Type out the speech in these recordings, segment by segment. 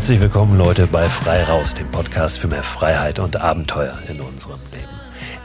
Herzlich willkommen Leute bei Frei Raus, dem Podcast für mehr Freiheit und Abenteuer in unserem Leben.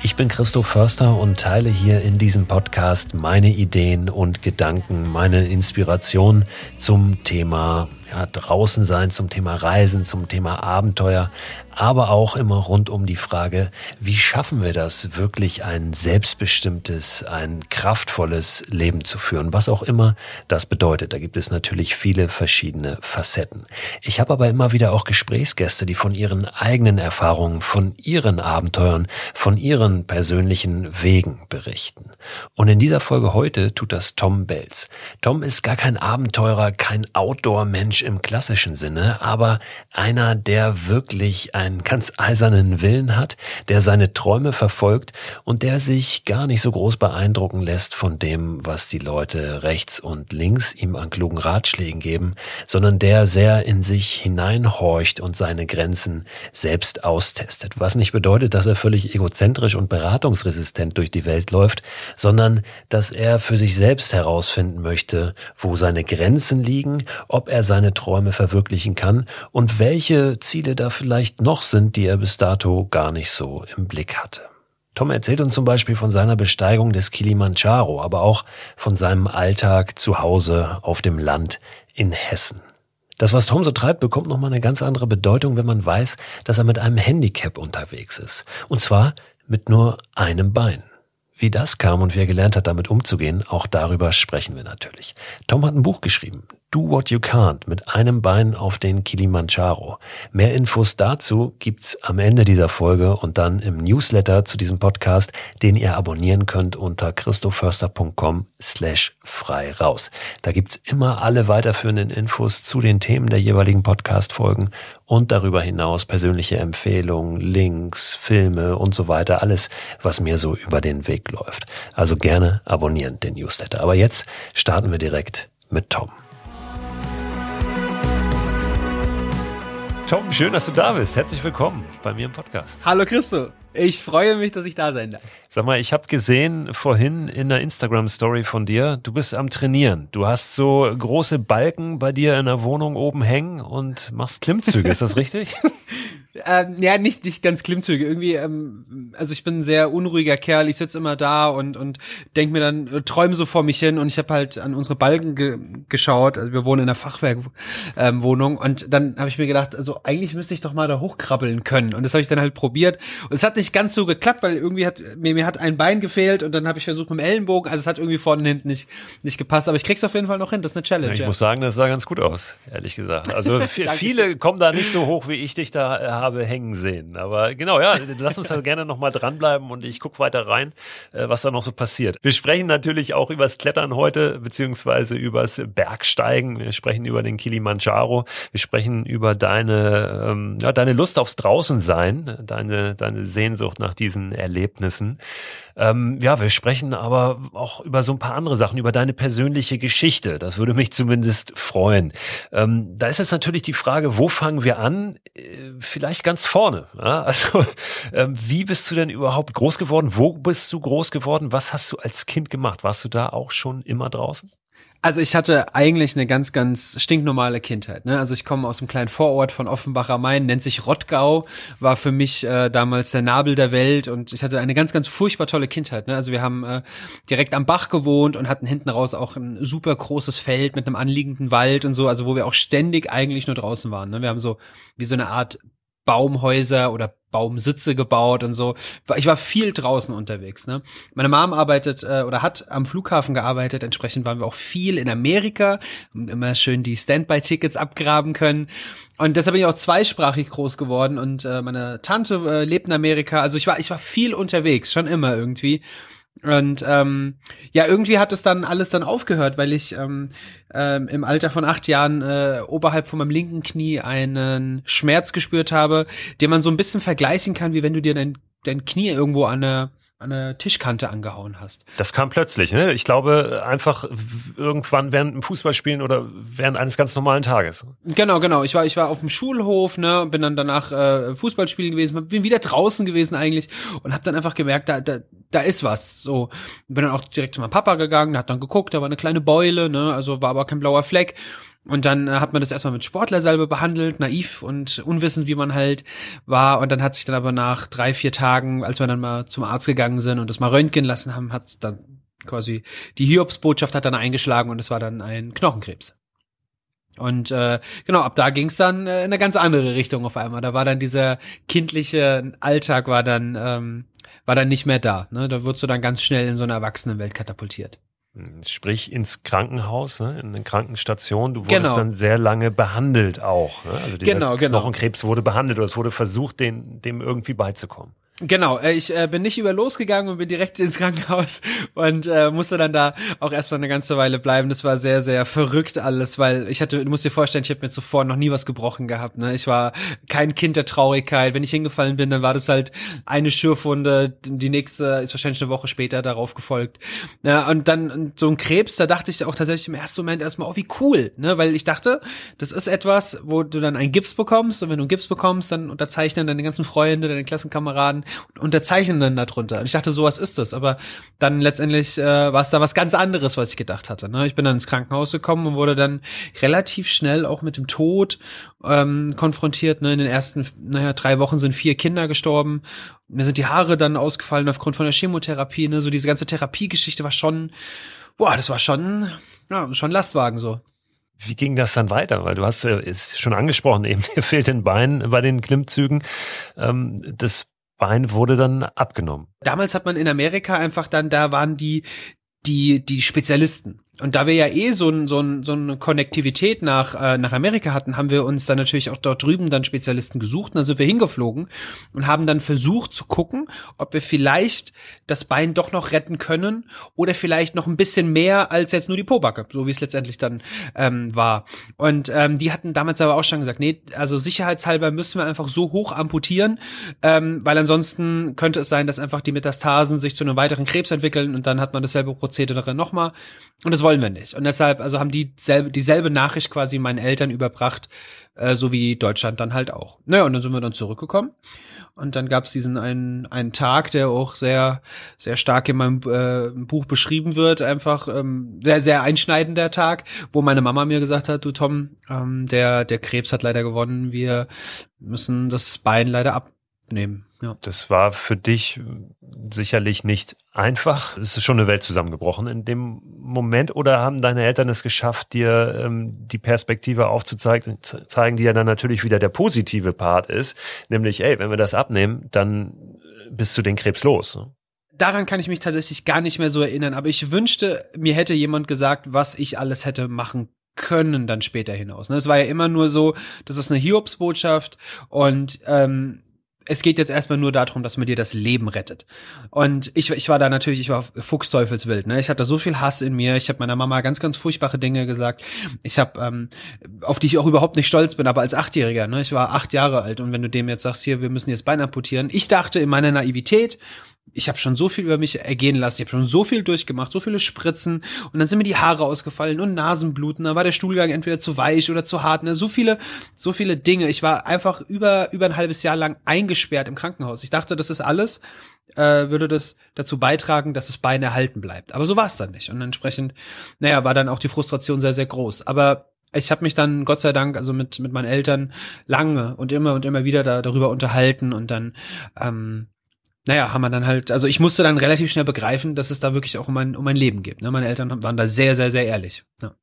Ich bin Christoph Förster und teile hier in diesem Podcast meine Ideen und Gedanken, meine Inspiration zum Thema ja, draußen sein, zum Thema Reisen, zum Thema Abenteuer, aber auch immer rund um die Frage, wie schaffen wir das, wirklich ein selbstbestimmtes, ein kraftvolles Leben zu führen, was auch immer das bedeutet. Da gibt es natürlich viele verschiedene Facetten. Ich habe aber immer wieder auch Gesprächsgäste, die von ihren eigenen Erfahrungen, von ihren Abenteuern, von ihren persönlichen Wegen berichten. Und in dieser Folge heute tut das Tom Belz. Tom ist gar kein Abenteurer, kein Outdoor-Mensch im klassischen Sinne, aber einer, der wirklich ein einen ganz eisernen Willen hat, der seine Träume verfolgt und der sich gar nicht so groß beeindrucken lässt von dem, was die Leute rechts und links ihm an klugen Ratschlägen geben, sondern der sehr in sich hineinhorcht und seine Grenzen selbst austestet. Was nicht bedeutet, dass er völlig egozentrisch und beratungsresistent durch die Welt läuft, sondern dass er für sich selbst herausfinden möchte, wo seine Grenzen liegen, ob er seine Träume verwirklichen kann und welche Ziele da vielleicht noch sind, die er bis dato gar nicht so im Blick hatte. Tom erzählt uns zum Beispiel von seiner Besteigung des Kilimanjaro, aber auch von seinem Alltag zu Hause auf dem Land in Hessen. Das, was Tom so treibt, bekommt nochmal eine ganz andere Bedeutung, wenn man weiß, dass er mit einem Handicap unterwegs ist. Und zwar mit nur einem Bein. Wie das kam und wie er gelernt hat, damit umzugehen, auch darüber sprechen wir natürlich. Tom hat ein Buch geschrieben, Do What You Can't mit einem Bein auf den Kilimanjaro. Mehr Infos dazu gibt's am Ende dieser Folge und dann im Newsletter zu diesem Podcast, den ihr abonnieren könnt unter christoförster.com slash frei raus. Da gibt's immer alle weiterführenden Infos zu den Themen der jeweiligen Podcast-Folgen und darüber hinaus persönliche Empfehlungen, Links, Filme und so weiter. Alles, was mir so über den Weg läuft. Also gerne abonnieren den Newsletter. Aber jetzt starten wir direkt mit Tom. Tom, schön, dass du da bist. Herzlich willkommen bei mir im Podcast. Hallo Christo. Ich freue mich, dass ich da sein darf. Sag mal, ich habe gesehen vorhin in der Instagram-Story von dir, du bist am Trainieren. Du hast so große Balken bei dir in der Wohnung oben hängen und machst Klimmzüge. Ist das richtig? Ähm, ja, nicht, nicht ganz Klimmzüge. Irgendwie, ähm, also ich bin ein sehr unruhiger Kerl. Ich sitze immer da und, und denk mir dann, äh, träume so vor mich hin und ich habe halt an unsere Balken ge geschaut. Also wir wohnen in einer Fachwerkwohnung ähm, und dann habe ich mir gedacht, also eigentlich müsste ich doch mal da hochkrabbeln können. Und das habe ich dann halt probiert. Und es hat nicht ganz so geklappt, weil irgendwie hat mir, mir hat ein Bein gefehlt und dann habe ich versucht mit dem Ellenbogen. Also es hat irgendwie vorne und hinten nicht, nicht gepasst. Aber ich krieg's auf jeden Fall noch hin. Das ist eine Challenge. Ja, ich ja. muss sagen, das sah ganz gut aus, ehrlich gesagt. Also viele kommen da nicht so hoch, wie ich dich da habe hängen sehen. Aber genau, ja, lass uns da gerne nochmal dranbleiben und ich gucke weiter rein, äh, was da noch so passiert. Wir sprechen natürlich auch übers Klettern heute, beziehungsweise übers Bergsteigen. Wir sprechen über den Kilimanjaro. Wir sprechen über deine, ähm, ja, deine Lust aufs Draußensein, deine, deine Sehnsucht nach diesen Erlebnissen. Ähm, ja, wir sprechen aber auch über so ein paar andere Sachen, über deine persönliche Geschichte. Das würde mich zumindest freuen. Ähm, da ist jetzt natürlich die Frage, wo fangen wir an? Äh, vielleicht ganz vorne. Ja? Also, ähm, wie bist du denn überhaupt groß geworden? Wo bist du groß geworden? Was hast du als Kind gemacht? Warst du da auch schon immer draußen? Also ich hatte eigentlich eine ganz, ganz stinknormale Kindheit. Ne? Also ich komme aus einem kleinen Vorort von Offenbach am Main, nennt sich Rottgau, war für mich äh, damals der Nabel der Welt und ich hatte eine ganz, ganz furchtbar tolle Kindheit. Ne? Also wir haben äh, direkt am Bach gewohnt und hatten hinten raus auch ein super großes Feld mit einem anliegenden Wald und so, also wo wir auch ständig eigentlich nur draußen waren. Ne? Wir haben so wie so eine Art Baumhäuser oder Baumsitze gebaut und so. Ich war viel draußen unterwegs. Ne? Meine Mom arbeitet äh, oder hat am Flughafen gearbeitet. Entsprechend waren wir auch viel in Amerika, immer schön die Standby-Tickets abgraben können. Und deshalb bin ich auch zweisprachig groß geworden. Und äh, meine Tante äh, lebt in Amerika. Also ich war ich war viel unterwegs, schon immer irgendwie. Und ähm, ja, irgendwie hat es dann alles dann aufgehört, weil ich ähm, ähm, im Alter von acht Jahren äh, oberhalb von meinem linken Knie einen Schmerz gespürt habe, den man so ein bisschen vergleichen kann, wie wenn du dir dein, dein Knie irgendwo an eine an eine Tischkante angehauen hast. Das kam plötzlich, ne? Ich glaube, einfach irgendwann während dem Fußballspielen oder während eines ganz normalen Tages. Genau, genau. Ich war, ich war auf dem Schulhof, ne, bin dann danach äh, Fußballspielen gewesen, bin wieder draußen gewesen eigentlich und habe dann einfach gemerkt, da, da, da ist was. So, bin dann auch direkt zu meinem Papa gegangen, hat dann geguckt, da war eine kleine Beule, ne, also war aber kein blauer Fleck. Und dann äh, hat man das erstmal mit Sportlersalbe behandelt, naiv und unwissend, wie man halt war. Und dann hat sich dann aber nach drei, vier Tagen, als wir dann mal zum Arzt gegangen sind und das mal röntgen lassen haben, hat dann quasi die Hiobsbotschaft hat dann eingeschlagen und es war dann ein Knochenkrebs. Und äh, genau, ab da ging es dann äh, in eine ganz andere Richtung auf einmal. Da war dann dieser kindliche Alltag war dann ähm, war dann nicht mehr da. Ne? Da wurdest du dann ganz schnell in so eine Erwachsenenwelt katapultiert. Sprich ins Krankenhaus, ne? in eine Krankenstation. Du wurdest genau. dann sehr lange behandelt auch. Ne? Also genau, genau. Knochenkrebs wurde behandelt oder es wurde versucht, den, dem irgendwie beizukommen. Genau, äh, ich äh, bin nicht über losgegangen und bin direkt ins Krankenhaus und äh, musste dann da auch erst noch eine ganze Weile bleiben. Das war sehr, sehr verrückt alles, weil ich hatte, du musst dir vorstellen, ich habe mir zuvor noch nie was gebrochen gehabt. Ne? Ich war kein Kind der Traurigkeit. Wenn ich hingefallen bin, dann war das halt eine Schürfwunde. Die nächste ist wahrscheinlich eine Woche später darauf gefolgt. Ja, und dann so ein Krebs, da dachte ich auch tatsächlich im ersten Moment erstmal, oh wie cool, ne? Weil ich dachte, das ist etwas, wo du dann einen Gips bekommst und wenn du einen Gips bekommst, dann unterzeichnen deine ganzen Freunde, deine Klassenkameraden unterzeichnen dann darunter. Und ich dachte, sowas ist das. Aber dann letztendlich äh, war es da was ganz anderes, was ich gedacht hatte. Ne? Ich bin dann ins Krankenhaus gekommen und wurde dann relativ schnell auch mit dem Tod ähm, konfrontiert. Ne? In den ersten, naja, drei Wochen sind vier Kinder gestorben. Mir sind die Haare dann ausgefallen aufgrund von der Chemotherapie. Ne? So diese ganze Therapiegeschichte war schon, boah, das war schon, ja, schon Lastwagen so. Wie ging das dann weiter? Weil du hast es schon angesprochen, eben fehlt ein Bein bei den Klimmzügen. Ähm, das Bein wurde dann abgenommen. Damals hat man in Amerika einfach dann, da waren die, die, die Spezialisten. Und da wir ja eh so, ein, so, ein, so eine Konnektivität nach, äh, nach Amerika hatten, haben wir uns dann natürlich auch dort drüben dann Spezialisten gesucht. Und dann sind wir hingeflogen und haben dann versucht zu gucken, ob wir vielleicht das Bein doch noch retten können oder vielleicht noch ein bisschen mehr als jetzt nur die Pobacke, so wie es letztendlich dann ähm, war. Und ähm, die hatten damals aber auch schon gesagt, nee, also sicherheitshalber müssen wir einfach so hoch amputieren, ähm, weil ansonsten könnte es sein, dass einfach die Metastasen sich zu einem weiteren Krebs entwickeln und dann hat man dasselbe Prozedere nochmal. Und das wollen wir nicht. Und deshalb, also haben die selbe, dieselbe Nachricht quasi meinen Eltern überbracht, äh, so wie Deutschland dann halt auch. Naja, und dann sind wir dann zurückgekommen. Und dann gab es diesen einen, einen Tag, der auch sehr, sehr stark in meinem äh, Buch beschrieben wird, einfach ähm, sehr, sehr einschneidender Tag, wo meine Mama mir gesagt hat, du Tom, ähm, der, der Krebs hat leider gewonnen, wir müssen das Bein leider abnehmen. Ja. Das war für dich sicherlich nicht einfach. Es ist schon eine Welt zusammengebrochen in dem Moment. Oder haben deine Eltern es geschafft, dir ähm, die Perspektive aufzuzeigen, zeigen, die ja dann natürlich wieder der positive Part ist, nämlich, ey, wenn wir das abnehmen, dann bist du den Krebs los. Ne? Daran kann ich mich tatsächlich gar nicht mehr so erinnern, aber ich wünschte, mir hätte jemand gesagt, was ich alles hätte machen können dann später hinaus. Ne? Es war ja immer nur so, das ist eine Hiobsbotschaft und ähm, es geht jetzt erstmal nur darum, dass man dir das Leben rettet. Und ich, ich war da natürlich, ich war fuchsteufelswild. Ne? Ich hatte so viel Hass in mir. Ich habe meiner Mama ganz, ganz furchtbare Dinge gesagt. Ich habe, ähm, auf die ich auch überhaupt nicht stolz bin, aber als Achtjähriger. Ne? Ich war acht Jahre alt und wenn du dem jetzt sagst, hier, wir müssen jetzt Bein amputieren. Ich dachte in meiner Naivität, ich habe schon so viel über mich ergehen lassen, ich habe schon so viel durchgemacht, so viele Spritzen und dann sind mir die Haare ausgefallen und Nasenbluten, dann war der Stuhlgang entweder zu weich oder zu hart, ne? so viele, so viele Dinge. Ich war einfach über über ein halbes Jahr lang eingesperrt im Krankenhaus. Ich dachte, das ist alles, äh, würde das dazu beitragen, dass das Bein erhalten bleibt. Aber so war es dann nicht und entsprechend, naja, war dann auch die Frustration sehr sehr groß. Aber ich habe mich dann Gott sei Dank also mit mit meinen Eltern lange und immer und immer wieder da, darüber unterhalten und dann ähm, naja, haben wir dann halt, also ich musste dann relativ schnell begreifen, dass es da wirklich auch um mein, um mein Leben geht. Ne? Meine Eltern waren da sehr, sehr, sehr ehrlich. Ja.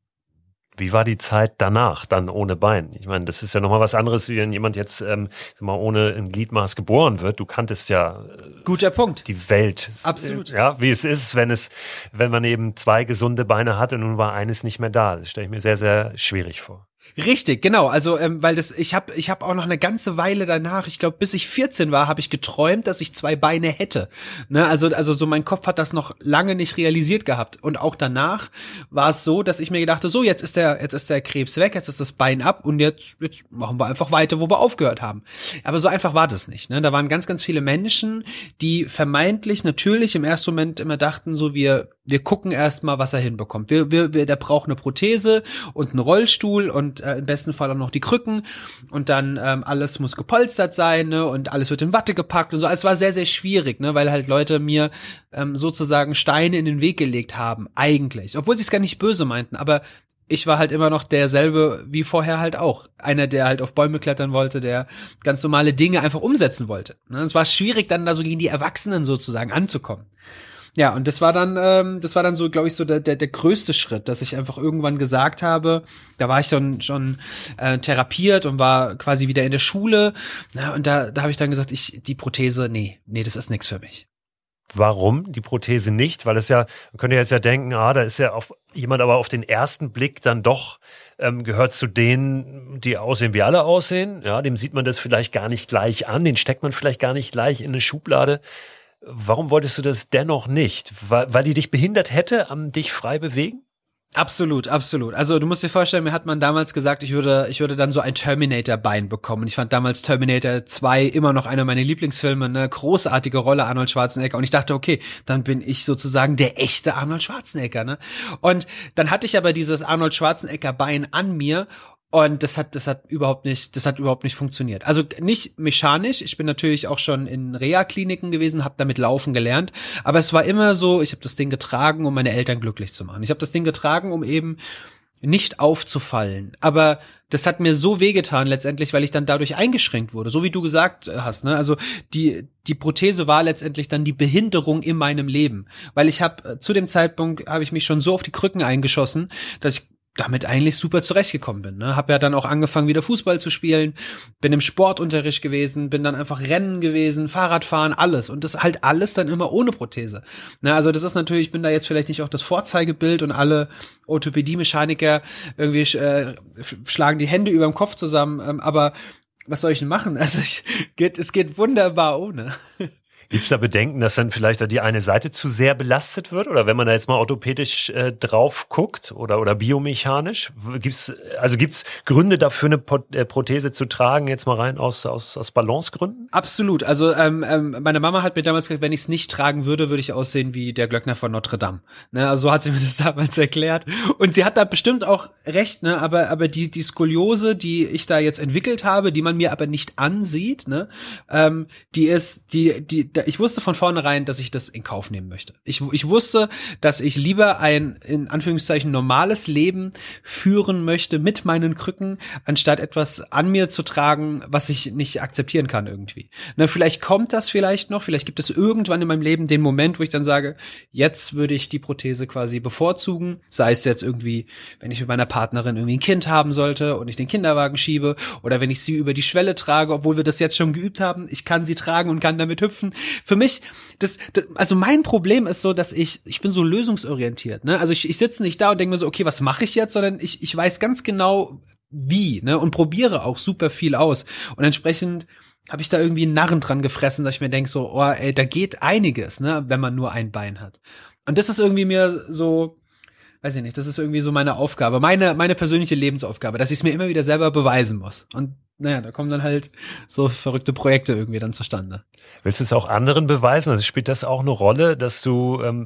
Wie war die Zeit danach, dann ohne Bein? Ich meine, das ist ja nochmal was anderes, wie wenn jemand jetzt ähm, mal ohne ein Gliedmaß geboren wird. Du kanntest ja äh, guter Punkt die Welt. Absolut. Ja, wie es ist, wenn es, wenn man eben zwei gesunde Beine hat und nun war eines nicht mehr da. Das stelle ich mir sehr, sehr schwierig vor. Richtig, genau. Also, ähm, weil das, ich habe, ich habe auch noch eine ganze Weile danach, ich glaube, bis ich 14 war, habe ich geträumt, dass ich zwei Beine hätte. Ne? Also, also so mein Kopf hat das noch lange nicht realisiert gehabt. Und auch danach war es so, dass ich mir gedachte, so jetzt ist der, jetzt ist der Krebs weg, jetzt ist das Bein ab und jetzt, jetzt machen wir einfach weiter, wo wir aufgehört haben. Aber so einfach war das nicht. Ne? Da waren ganz, ganz viele Menschen, die vermeintlich natürlich im ersten Moment immer dachten, so wir wir gucken erstmal, was er hinbekommt. Wir, wir, wir, der braucht eine Prothese und einen Rollstuhl und äh, im besten Fall auch noch die Krücken und dann ähm, alles muss gepolstert sein ne? und alles wird in Watte gepackt und so. Es war sehr, sehr schwierig, ne? weil halt Leute mir ähm, sozusagen Steine in den Weg gelegt haben, eigentlich. Obwohl sie es gar nicht böse meinten, aber ich war halt immer noch derselbe wie vorher halt auch. Einer, der halt auf Bäume klettern wollte, der ganz normale Dinge einfach umsetzen wollte. Ne, es war schwierig, dann da so gegen die Erwachsenen sozusagen anzukommen. Ja, und das war dann, ähm, das war dann so, glaube ich, so der, der, der größte Schritt, dass ich einfach irgendwann gesagt habe, da war ich schon schon äh, therapiert und war quasi wieder in der Schule. Na, und da, da habe ich dann gesagt, ich die Prothese, nee, nee, das ist nichts für mich. Warum die Prothese nicht? Weil es ja, man könnte jetzt ja denken, ah, da ist ja auf jemand aber auf den ersten Blick dann doch ähm, gehört zu denen, die aussehen, wie alle aussehen. Ja, dem sieht man das vielleicht gar nicht gleich an, den steckt man vielleicht gar nicht gleich in eine Schublade. Warum wolltest du das dennoch nicht? Weil, weil die dich behindert hätte am dich frei bewegen? Absolut, absolut. Also du musst dir vorstellen, mir hat man damals gesagt, ich würde, ich würde dann so ein Terminator-Bein bekommen. Ich fand damals Terminator 2 immer noch einer meiner Lieblingsfilme, eine großartige Rolle Arnold Schwarzenegger. Und ich dachte, okay, dann bin ich sozusagen der echte Arnold Schwarzenegger. Ne? Und dann hatte ich aber dieses Arnold Schwarzenegger-Bein an mir und das hat, das hat überhaupt nicht, das hat überhaupt nicht funktioniert. Also nicht mechanisch. Ich bin natürlich auch schon in Reha-Kliniken gewesen, habe damit laufen gelernt. Aber es war immer so, ich habe das Ding getragen, um meine Eltern glücklich zu machen. Ich habe das Ding getragen, um eben nicht aufzufallen. Aber das hat mir so wehgetan letztendlich, weil ich dann dadurch eingeschränkt wurde, so wie du gesagt hast. Ne? Also die die Prothese war letztendlich dann die Behinderung in meinem Leben, weil ich habe zu dem Zeitpunkt habe ich mich schon so auf die Krücken eingeschossen, dass ich damit eigentlich super zurechtgekommen bin. Ne? Hab ja dann auch angefangen, wieder Fußball zu spielen, bin im Sportunterricht gewesen, bin dann einfach Rennen gewesen, Fahrradfahren, alles. Und das halt alles dann immer ohne Prothese. Ne? Also das ist natürlich, ich bin da jetzt vielleicht nicht auch das Vorzeigebild und alle Orthopädie-Mechaniker irgendwie äh, schlagen die Hände über dem Kopf zusammen, ähm, aber was soll ich denn machen? Also ich, geht, es geht wunderbar ohne. Gibt es da Bedenken, dass dann vielleicht die eine Seite zu sehr belastet wird? Oder wenn man da jetzt mal orthopädisch äh, drauf guckt oder, oder biomechanisch, gibt's, also gibt's Gründe dafür, eine äh, Prothese zu tragen, jetzt mal rein aus, aus, aus Balancegründen? Absolut. Also ähm, ähm, meine Mama hat mir damals gesagt, wenn ich es nicht tragen würde, würde ich aussehen wie der Glöckner von Notre Dame. Ne, also so hat sie mir das damals erklärt. Und sie hat da bestimmt auch recht, ne? Aber, aber die, die Skoliose, die ich da jetzt entwickelt habe, die man mir aber nicht ansieht, ne, ähm, die ist, die, die, ich wusste von vornherein, dass ich das in Kauf nehmen möchte. Ich, ich wusste, dass ich lieber ein, in Anführungszeichen, normales Leben führen möchte mit meinen Krücken, anstatt etwas an mir zu tragen, was ich nicht akzeptieren kann irgendwie. Na, vielleicht kommt das vielleicht noch, vielleicht gibt es irgendwann in meinem Leben den Moment, wo ich dann sage, jetzt würde ich die Prothese quasi bevorzugen, sei es jetzt irgendwie, wenn ich mit meiner Partnerin irgendwie ein Kind haben sollte und ich den Kinderwagen schiebe oder wenn ich sie über die Schwelle trage, obwohl wir das jetzt schon geübt haben, ich kann sie tragen und kann damit hüpfen für mich, das, das, also mein Problem ist so, dass ich, ich bin so lösungsorientiert, ne? Also ich, ich sitze nicht da und denke mir so, okay, was mache ich jetzt, sondern ich, ich weiß ganz genau, wie, ne? Und probiere auch super viel aus. Und entsprechend habe ich da irgendwie einen Narren dran gefressen, dass ich mir denke so, oh, ey, da geht einiges, ne, wenn man nur ein Bein hat. Und das ist irgendwie mir so, weiß ich nicht, das ist irgendwie so meine Aufgabe, meine, meine persönliche Lebensaufgabe, dass ich es mir immer wieder selber beweisen muss. Und naja, da kommen dann halt so verrückte Projekte irgendwie dann zustande. Willst du es auch anderen beweisen? Also spielt das auch eine Rolle, dass du ähm,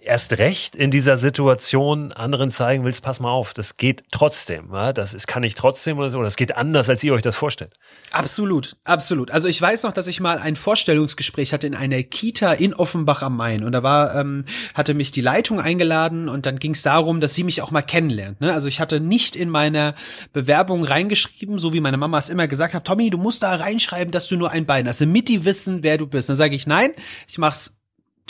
erst recht in dieser Situation anderen zeigen willst, pass mal auf, das geht trotzdem, ja? das ist, kann ich trotzdem oder so, das geht anders, als ihr euch das vorstellt. Absolut, absolut. Also ich weiß noch, dass ich mal ein Vorstellungsgespräch hatte in einer Kita in Offenbach am Main und da war, ähm, hatte mich die Leitung eingeladen und dann ging es darum, dass sie mich auch mal kennenlernt. Ne? Also ich hatte nicht in meiner Bewerbung reingeschrieben, so wie meine Mama es immer gesagt hat, Tommy, du musst da reinschreiben, dass du nur ein Bein hast, damit die wissen, wer du bist. Dann sage ich, nein, ich mach's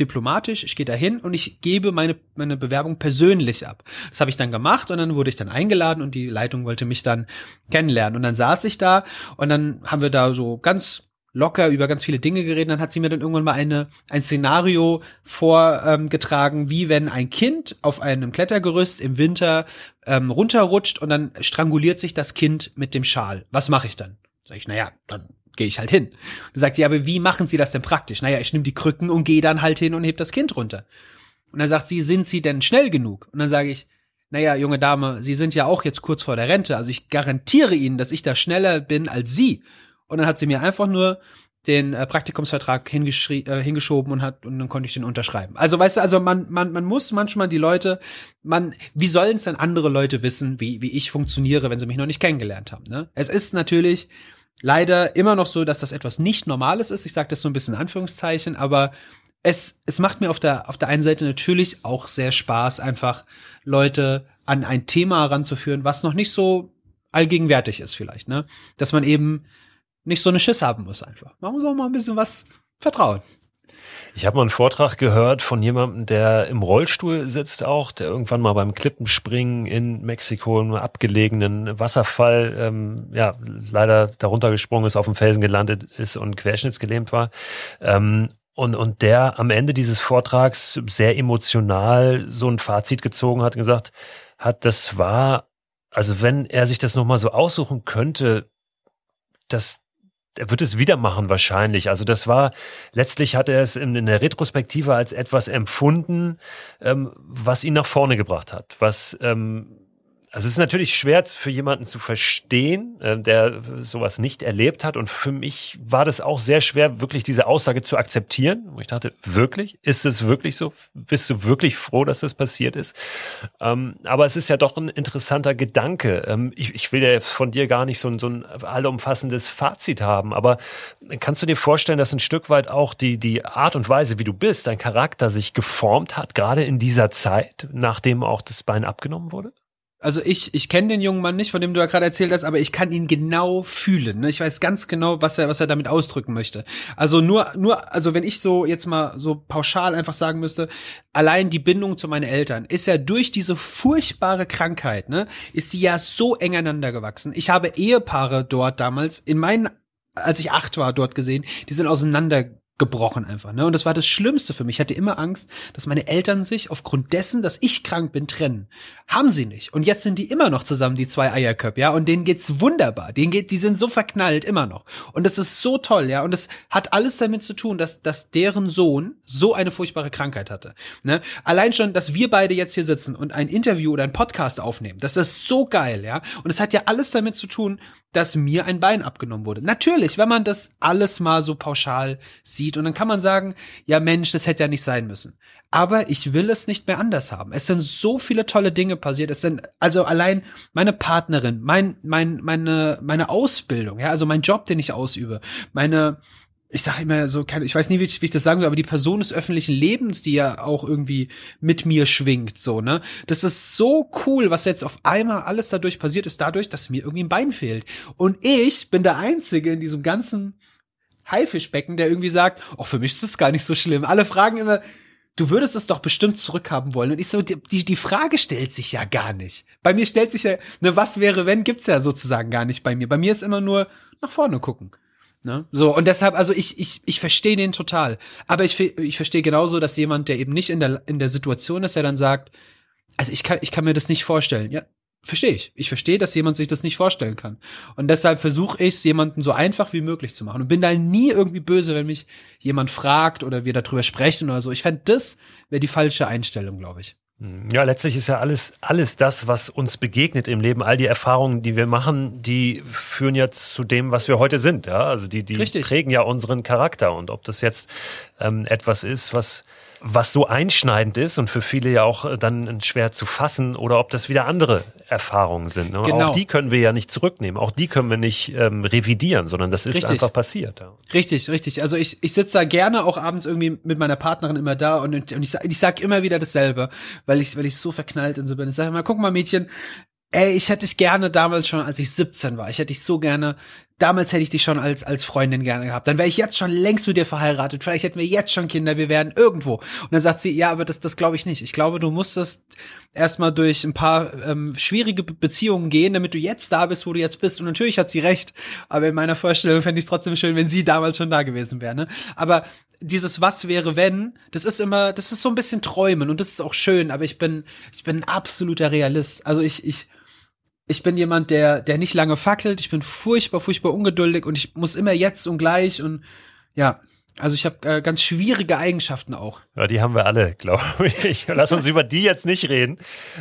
diplomatisch, ich gehe dahin und ich gebe meine, meine Bewerbung persönlich ab. Das habe ich dann gemacht und dann wurde ich dann eingeladen und die Leitung wollte mich dann kennenlernen. Und dann saß ich da und dann haben wir da so ganz locker über ganz viele Dinge geredet. Dann hat sie mir dann irgendwann mal eine, ein Szenario vorgetragen, ähm, wie wenn ein Kind auf einem Klettergerüst im Winter ähm, runterrutscht und dann stranguliert sich das Kind mit dem Schal. Was mache ich dann? Sag ich, naja, dann gehe ich halt hin. Dann sagt sie, aber wie machen Sie das denn praktisch? Naja, ich nehme die Krücken und gehe dann halt hin und heb das Kind runter. Und dann sagt sie, sind Sie denn schnell genug? Und dann sage ich, naja, junge Dame, Sie sind ja auch jetzt kurz vor der Rente, also ich garantiere Ihnen, dass ich da schneller bin als Sie. Und dann hat sie mir einfach nur den äh, Praktikumsvertrag äh, hingeschoben und hat und dann konnte ich den unterschreiben. Also weißt du, also man man man muss manchmal die Leute, man wie sollen es denn andere Leute wissen, wie wie ich funktioniere, wenn sie mich noch nicht kennengelernt haben, ne? Es ist natürlich leider immer noch so, dass das etwas nicht Normales ist. Ich sage das so ein bisschen in Anführungszeichen, aber es, es macht mir auf der, auf der einen Seite natürlich auch sehr Spaß, einfach Leute an ein Thema heranzuführen, was noch nicht so allgegenwärtig ist vielleicht, ne? Dass man eben nicht so eine Schiss haben muss einfach. Man muss auch mal ein bisschen was vertrauen. Ich habe mal einen Vortrag gehört von jemandem, der im Rollstuhl sitzt auch, der irgendwann mal beim Klippenspringen in Mexiko einem abgelegenen Wasserfall ähm, ja leider darunter gesprungen ist, auf dem Felsen gelandet ist und querschnittsgelähmt war. Ähm, und, und der am Ende dieses Vortrags sehr emotional so ein Fazit gezogen hat und gesagt hat, das war, also wenn er sich das nochmal so aussuchen könnte, dass er wird es wieder machen wahrscheinlich. Also das war, letztlich hat er es in, in der Retrospektive als etwas empfunden, ähm, was ihn nach vorne gebracht hat, was ähm, also es ist natürlich schwer für jemanden zu verstehen, äh, der sowas nicht erlebt hat. Und für mich war das auch sehr schwer, wirklich diese Aussage zu akzeptieren. Und ich dachte, wirklich? Ist es wirklich so? Bist du wirklich froh, dass das passiert ist? Ähm, aber es ist ja doch ein interessanter Gedanke. Ähm, ich, ich will ja von dir gar nicht so ein, so ein allumfassendes Fazit haben. Aber kannst du dir vorstellen, dass ein Stück weit auch die, die Art und Weise, wie du bist, dein Charakter sich geformt hat, gerade in dieser Zeit, nachdem auch das Bein abgenommen wurde? Also ich, ich kenne den jungen Mann nicht, von dem du ja gerade erzählt hast, aber ich kann ihn genau fühlen. Ne? Ich weiß ganz genau, was er, was er damit ausdrücken möchte. Also nur, nur, also wenn ich so jetzt mal so pauschal einfach sagen müsste, allein die Bindung zu meinen Eltern ist ja durch diese furchtbare Krankheit, ne, ist sie ja so eng aneinander gewachsen. Ich habe Ehepaare dort damals in meinen als ich acht war, dort gesehen, die sind auseinander gebrochen einfach, ne? Und das war das Schlimmste für mich. Ich hatte immer Angst, dass meine Eltern sich aufgrund dessen, dass ich krank bin, trennen. Haben sie nicht. Und jetzt sind die immer noch zusammen, die zwei Eierköpfe, ja? Und denen geht's wunderbar. Denen geht, die sind so verknallt immer noch. Und das ist so toll, ja? Und das hat alles damit zu tun, dass, dass deren Sohn so eine furchtbare Krankheit hatte, ne? Allein schon, dass wir beide jetzt hier sitzen und ein Interview oder ein Podcast aufnehmen, das ist so geil, ja? Und es hat ja alles damit zu tun, dass mir ein Bein abgenommen wurde. Natürlich, wenn man das alles mal so pauschal sieht und dann kann man sagen, ja Mensch, das hätte ja nicht sein müssen. Aber ich will es nicht mehr anders haben. Es sind so viele tolle Dinge passiert. Es sind also allein meine Partnerin, mein, mein, meine, meine Ausbildung, ja, also mein Job, den ich ausübe, meine, ich sage immer so, ich weiß nie, wie ich, das sagen soll, aber die Person des öffentlichen Lebens, die ja auch irgendwie mit mir schwingt, so, ne? Das ist so cool, was jetzt auf einmal alles dadurch passiert ist, dadurch, dass mir irgendwie ein Bein fehlt. Und ich bin der Einzige in diesem ganzen Haifischbecken, der irgendwie sagt, oh, für mich ist das gar nicht so schlimm. Alle fragen immer, du würdest es doch bestimmt zurückhaben wollen. Und ich so, die, die Frage stellt sich ja gar nicht. Bei mir stellt sich ja, ne, was wäre, wenn, gibt's ja sozusagen gar nicht bei mir. Bei mir ist immer nur nach vorne gucken. Ne? So, und deshalb, also ich, ich, ich verstehe den total. Aber ich, ich verstehe genauso, dass jemand, der eben nicht in der, in der Situation ist, der dann sagt, also ich kann, ich kann mir das nicht vorstellen. Ja, verstehe ich. Ich verstehe, dass jemand sich das nicht vorstellen kann. Und deshalb versuche ich es jemanden so einfach wie möglich zu machen. Und bin da nie irgendwie böse, wenn mich jemand fragt oder wir darüber sprechen oder so. Ich fände, das wäre die falsche Einstellung, glaube ich. Hm. Ja, letztlich ist ja alles, alles das, was uns begegnet im Leben, all die Erfahrungen, die wir machen, die führen ja zu dem, was wir heute sind. Ja, also die, die Richtig. prägen ja unseren Charakter. Und ob das jetzt ähm, etwas ist, was was so einschneidend ist und für viele ja auch äh, dann schwer zu fassen oder ob das wieder andere Erfahrungen sind. Ne? Genau. Auch die können wir ja nicht zurücknehmen, auch die können wir nicht ähm, revidieren, sondern das ist richtig. einfach passiert. Ja. Richtig, richtig. Also ich, ich sitze da gerne auch abends irgendwie mit meiner Partnerin immer da und, und ich, ich sag immer wieder dasselbe, weil ich, weil ich so verknallt in so bin. Ich sage immer, guck mal Mädchen, Ey, ich hätte dich gerne damals schon, als ich 17 war. Ich hätte dich so gerne, damals hätte ich dich schon als, als Freundin gerne gehabt. Dann wäre ich jetzt schon längst mit dir verheiratet. Vielleicht hätten wir jetzt schon Kinder, wir wären irgendwo. Und dann sagt sie, ja, aber das, das glaube ich nicht. Ich glaube, du musstest erstmal durch ein paar ähm, schwierige Beziehungen gehen, damit du jetzt da bist, wo du jetzt bist. Und natürlich hat sie recht. Aber in meiner Vorstellung fände ich es trotzdem schön, wenn sie damals schon da gewesen wäre. Ne? Aber dieses Was wäre wenn, das ist immer, das ist so ein bisschen Träumen und das ist auch schön, aber ich bin, ich bin ein absoluter Realist. Also ich, ich, ich bin jemand, der, der nicht lange fackelt. Ich bin furchtbar, furchtbar ungeduldig und ich muss immer jetzt und gleich und ja, also ich habe äh, ganz schwierige Eigenschaften auch. Ja, die haben wir alle, glaube ich. Lass uns über die jetzt nicht reden.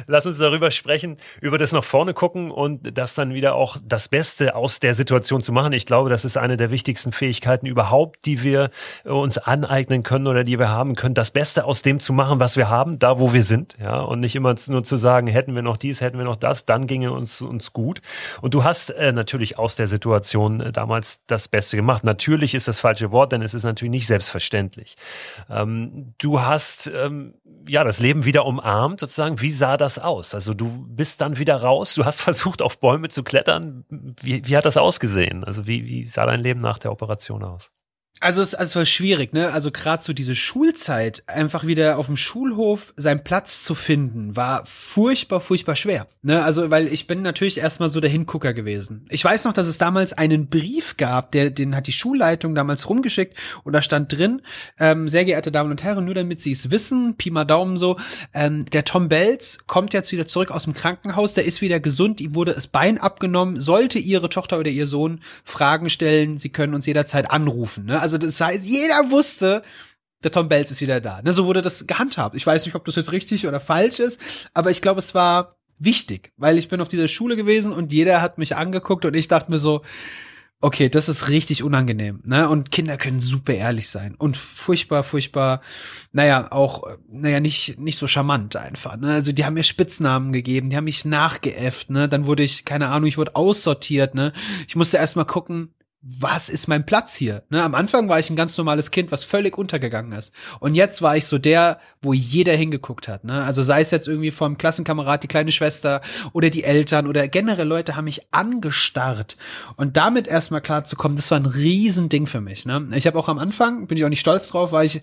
Lass uns darüber sprechen, über das nach vorne gucken und das dann wieder auch das Beste aus der Situation zu machen. Ich glaube, das ist eine der wichtigsten Fähigkeiten überhaupt, die wir uns aneignen können oder die wir haben können, das Beste aus dem zu machen, was wir haben, da wo wir sind, ja, und nicht immer nur zu sagen, hätten wir noch dies, hätten wir noch das, dann ginge uns uns gut. Und du hast äh, natürlich aus der Situation äh, damals das Beste gemacht. Natürlich ist das falsche Wort, denn es ist natürlich natürlich nicht selbstverständlich. Ähm, du hast ähm, ja das Leben wieder umarmt, sozusagen. Wie sah das aus? Also du bist dann wieder raus, du hast versucht, auf Bäume zu klettern. Wie, wie hat das ausgesehen? Also wie, wie sah dein Leben nach der Operation aus? Also es, also es war schwierig, ne? Also gerade so diese Schulzeit, einfach wieder auf dem Schulhof seinen Platz zu finden, war furchtbar, furchtbar schwer. Ne? Also, weil ich bin natürlich erstmal so der Hingucker gewesen. Ich weiß noch, dass es damals einen Brief gab, der, den hat die Schulleitung damals rumgeschickt und da stand drin, ähm, sehr geehrte Damen und Herren, nur damit Sie es wissen, Pi mal Daumen so, ähm, der Tom Bells kommt jetzt wieder zurück aus dem Krankenhaus, der ist wieder gesund, ihm wurde das Bein abgenommen, sollte Ihre Tochter oder Ihr Sohn Fragen stellen, Sie können uns jederzeit anrufen. Ne? Also das heißt, jeder wusste, der Tom Bells ist wieder da. Ne, so wurde das gehandhabt. Ich weiß nicht, ob das jetzt richtig oder falsch ist, aber ich glaube, es war wichtig, weil ich bin auf dieser Schule gewesen und jeder hat mich angeguckt und ich dachte mir so, okay, das ist richtig unangenehm, ne? Und Kinder können super ehrlich sein und furchtbar, furchtbar, naja, auch, naja, nicht, nicht so charmant einfach, ne? Also die haben mir Spitznamen gegeben, die haben mich nachgeäfft, ne? Dann wurde ich, keine Ahnung, ich wurde aussortiert, ne? Ich musste erst mal gucken, was ist mein Platz hier? Ne, am Anfang war ich ein ganz normales Kind, was völlig untergegangen ist. Und jetzt war ich so der, wo jeder hingeguckt hat. Ne? Also sei es jetzt irgendwie vom Klassenkamerad, die kleine Schwester oder die Eltern oder generell Leute haben mich angestarrt. Und damit erstmal klar zu kommen, das war ein Riesending für mich. Ne? Ich habe auch am Anfang, bin ich auch nicht stolz drauf, war ich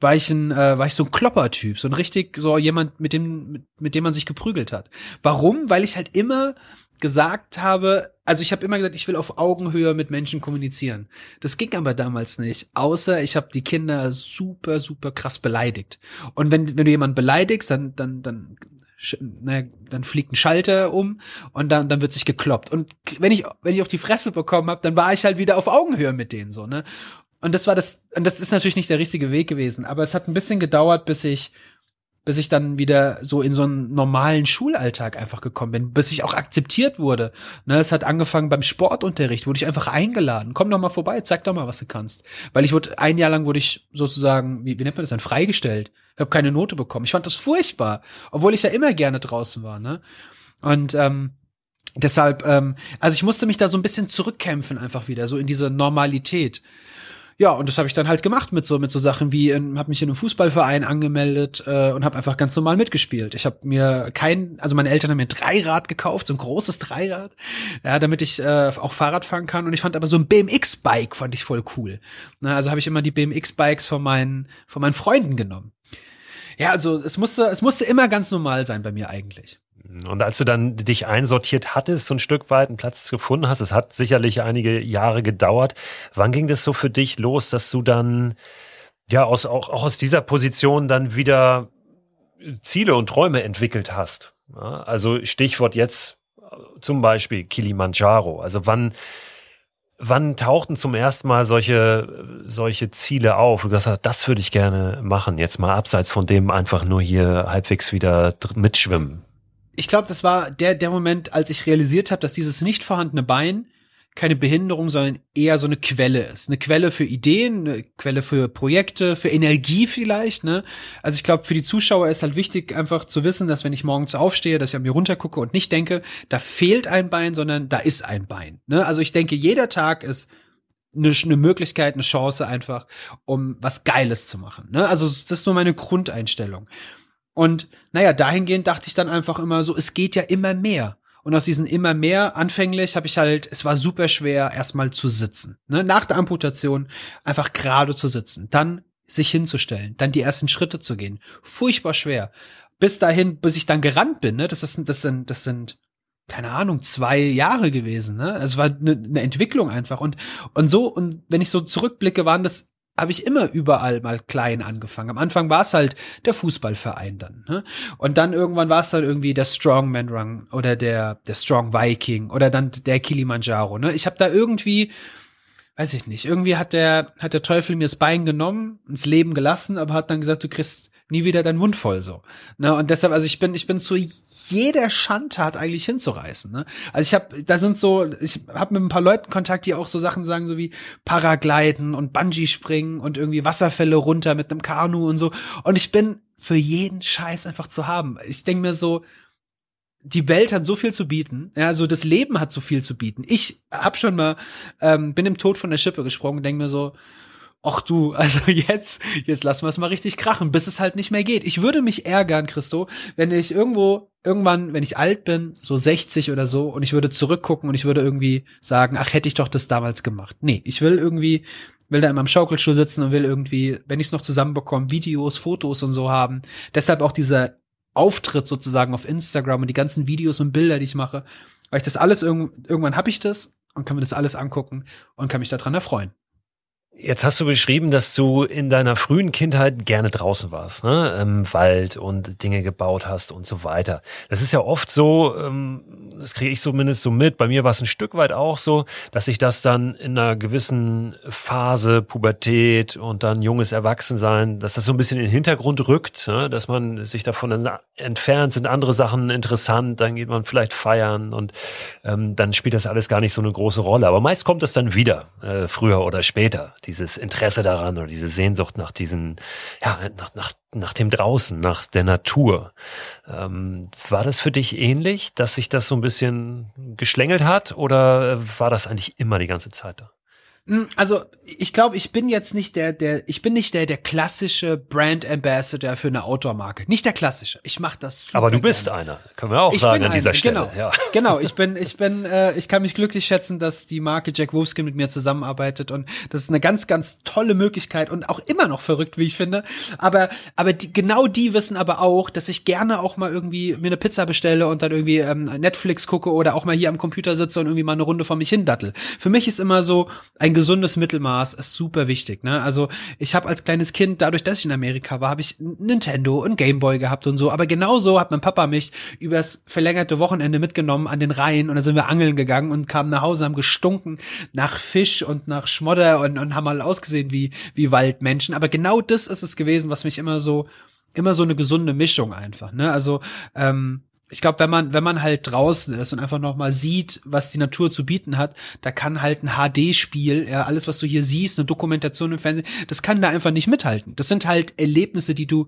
war ich ein, äh, war ich so ein Kloppertyp, so ein richtig so jemand, mit dem, mit, mit dem man sich geprügelt hat. Warum? Weil ich halt immer gesagt habe, also ich habe immer gesagt, ich will auf Augenhöhe mit Menschen kommunizieren. Das ging aber damals nicht, außer ich habe die Kinder super, super krass beleidigt. Und wenn, wenn du jemanden beleidigst, dann, dann, dann, na, dann fliegt ein Schalter um und dann, dann wird sich gekloppt. Und wenn ich, wenn ich auf die Fresse bekommen habe, dann war ich halt wieder auf Augenhöhe mit denen so, ne? Und das war das, und das ist natürlich nicht der richtige Weg gewesen, aber es hat ein bisschen gedauert, bis ich bis ich dann wieder so in so einen normalen Schulalltag einfach gekommen bin, bis ich auch akzeptiert wurde. Ne, es hat angefangen beim Sportunterricht, wurde ich einfach eingeladen. Komm doch mal vorbei, zeig doch mal, was du kannst. Weil ich wurde, ein Jahr lang wurde ich sozusagen, wie, wie nennt man das dann, freigestellt. Ich habe keine Note bekommen. Ich fand das furchtbar, obwohl ich ja immer gerne draußen war, ne? Und ähm, deshalb, ähm, also ich musste mich da so ein bisschen zurückkämpfen einfach wieder, so in diese Normalität. Ja, und das habe ich dann halt gemacht mit so mit so Sachen wie ähm, habe mich in einem Fußballverein angemeldet äh, und habe einfach ganz normal mitgespielt. Ich habe mir kein, also meine Eltern haben mir ein Dreirad gekauft, so ein großes Dreirad, ja, damit ich äh, auch Fahrrad fahren kann. Und ich fand aber so ein BMX-Bike fand ich voll cool. Na, also habe ich immer die BMX-Bikes von meinen von meinen Freunden genommen. Ja, also es musste es musste immer ganz normal sein bei mir eigentlich. Und als du dann dich einsortiert hattest, so ein Stück weit einen Platz gefunden hast, es hat sicherlich einige Jahre gedauert. Wann ging das so für dich los, dass du dann ja aus, auch, auch aus dieser Position dann wieder Ziele und Träume entwickelt hast? Ja, also Stichwort jetzt zum Beispiel Kilimanjaro. Also wann, wann tauchten zum ersten Mal solche, solche Ziele auf? Du gesagt das würde ich gerne machen. Jetzt mal abseits von dem einfach nur hier halbwegs wieder mitschwimmen ich glaube, das war der, der Moment, als ich realisiert habe, dass dieses nicht vorhandene Bein keine Behinderung, sondern eher so eine Quelle ist. Eine Quelle für Ideen, eine Quelle für Projekte, für Energie vielleicht, ne? Also ich glaube, für die Zuschauer ist halt wichtig, einfach zu wissen, dass wenn ich morgens aufstehe, dass ich an mir runtergucke und nicht denke, da fehlt ein Bein, sondern da ist ein Bein. Ne? Also ich denke, jeder Tag ist eine, eine Möglichkeit, eine Chance einfach, um was Geiles zu machen. Ne? Also das ist so meine Grundeinstellung. Und naja, dahingehend dachte ich dann einfach immer so, es geht ja immer mehr. Und aus diesen immer mehr, anfänglich habe ich halt, es war super schwer, erstmal zu sitzen. Ne? Nach der Amputation einfach gerade zu sitzen, dann sich hinzustellen, dann die ersten Schritte zu gehen. Furchtbar schwer. Bis dahin, bis ich dann gerannt bin, ne? Das ist, das sind, das sind, keine Ahnung, zwei Jahre gewesen, ne? Es war eine, eine Entwicklung einfach. Und, und so, und wenn ich so zurückblicke, waren das habe ich immer überall mal klein angefangen. Am Anfang war es halt der Fußballverein dann. Ne? Und dann irgendwann war es dann irgendwie der Strongman Run oder der, der Strong Viking oder dann der Kilimanjaro. Ne? Ich habe da irgendwie, weiß ich nicht, irgendwie hat der, hat der Teufel mir das Bein genommen, ins Leben gelassen, aber hat dann gesagt, du kriegst nie wieder deinen Mund voll so. Ne? Und deshalb, also ich bin, ich bin zu jeder Schandtat eigentlich hinzureißen. Ne? Also ich habe, da sind so, ich habe mit ein paar Leuten Kontakt, die auch so Sachen sagen, so wie Paragliden und Bungee springen und irgendwie Wasserfälle runter mit einem Kanu und so. Und ich bin für jeden Scheiß einfach zu haben. Ich denke mir so, die Welt hat so viel zu bieten, ja, also das Leben hat so viel zu bieten. Ich hab schon mal, ähm, bin im Tod von der Schippe gesprungen, denke mir so, ach du, also jetzt, jetzt lassen wir es mal richtig krachen, bis es halt nicht mehr geht. Ich würde mich ärgern, Christo, wenn ich irgendwo, irgendwann, wenn ich alt bin, so 60 oder so, und ich würde zurückgucken und ich würde irgendwie sagen, ach, hätte ich doch das damals gemacht. Nee, ich will irgendwie, will da in meinem Schaukelstuhl sitzen und will irgendwie, wenn ich es noch zusammenbekomme, Videos, Fotos und so haben. Deshalb auch dieser Auftritt sozusagen auf Instagram und die ganzen Videos und Bilder, die ich mache, weil ich das alles irg irgendwann habe ich das und kann mir das alles angucken und kann mich daran erfreuen. Jetzt hast du beschrieben, dass du in deiner frühen Kindheit gerne draußen warst, ne? im Wald und Dinge gebaut hast und so weiter. Das ist ja oft so, ähm, das kriege ich zumindest so mit. Bei mir war es ein Stück weit auch so, dass sich das dann in einer gewissen Phase, Pubertät und dann junges Erwachsensein, dass das so ein bisschen in den Hintergrund rückt, ne? dass man sich davon entfernt, sind andere Sachen interessant, dann geht man vielleicht feiern und ähm, dann spielt das alles gar nicht so eine große Rolle. Aber meist kommt das dann wieder, äh, früher oder später dieses Interesse daran oder diese Sehnsucht nach diesen, ja, nach, nach, nach dem Draußen, nach der Natur. Ähm, war das für dich ähnlich, dass sich das so ein bisschen geschlängelt hat oder war das eigentlich immer die ganze Zeit da? Hm, also ich glaube, ich bin jetzt nicht der, der, ich bin nicht der, der klassische Brand Ambassador für eine Outdoor-Marke. Nicht der klassische. Ich mache das super Aber du bist gerne. einer, können wir auch ich sagen an dieser Stelle. Genau, ja. genau. Ich bin, ich bin, äh, ich kann mich glücklich schätzen, dass die Marke Jack Wolfskin mit mir zusammenarbeitet und das ist eine ganz, ganz tolle Möglichkeit und auch immer noch verrückt, wie ich finde. Aber, aber die, genau die wissen aber auch, dass ich gerne auch mal irgendwie mir eine Pizza bestelle und dann irgendwie ähm, Netflix gucke oder auch mal hier am Computer sitze und irgendwie mal eine Runde vor mich hin dattel. Für mich ist immer so ein gesundes Mittelmaß ist super wichtig. Ne? Also ich habe als kleines Kind, dadurch, dass ich in Amerika war, habe ich Nintendo und Gameboy gehabt und so. Aber genauso hat mein Papa mich übers verlängerte Wochenende mitgenommen an den Rhein und da sind wir angeln gegangen und kamen nach Hause, haben gestunken nach Fisch und nach Schmodder und, und haben mal ausgesehen wie wie Waldmenschen. Aber genau das ist es gewesen, was mich immer so immer so eine gesunde Mischung einfach. Ne? Also ähm, ich glaube, wenn man, wenn man halt draußen ist und einfach noch mal sieht, was die Natur zu bieten hat, da kann halt ein HD-Spiel, ja, alles, was du hier siehst, eine Dokumentation im Fernsehen, das kann da einfach nicht mithalten. Das sind halt Erlebnisse, die du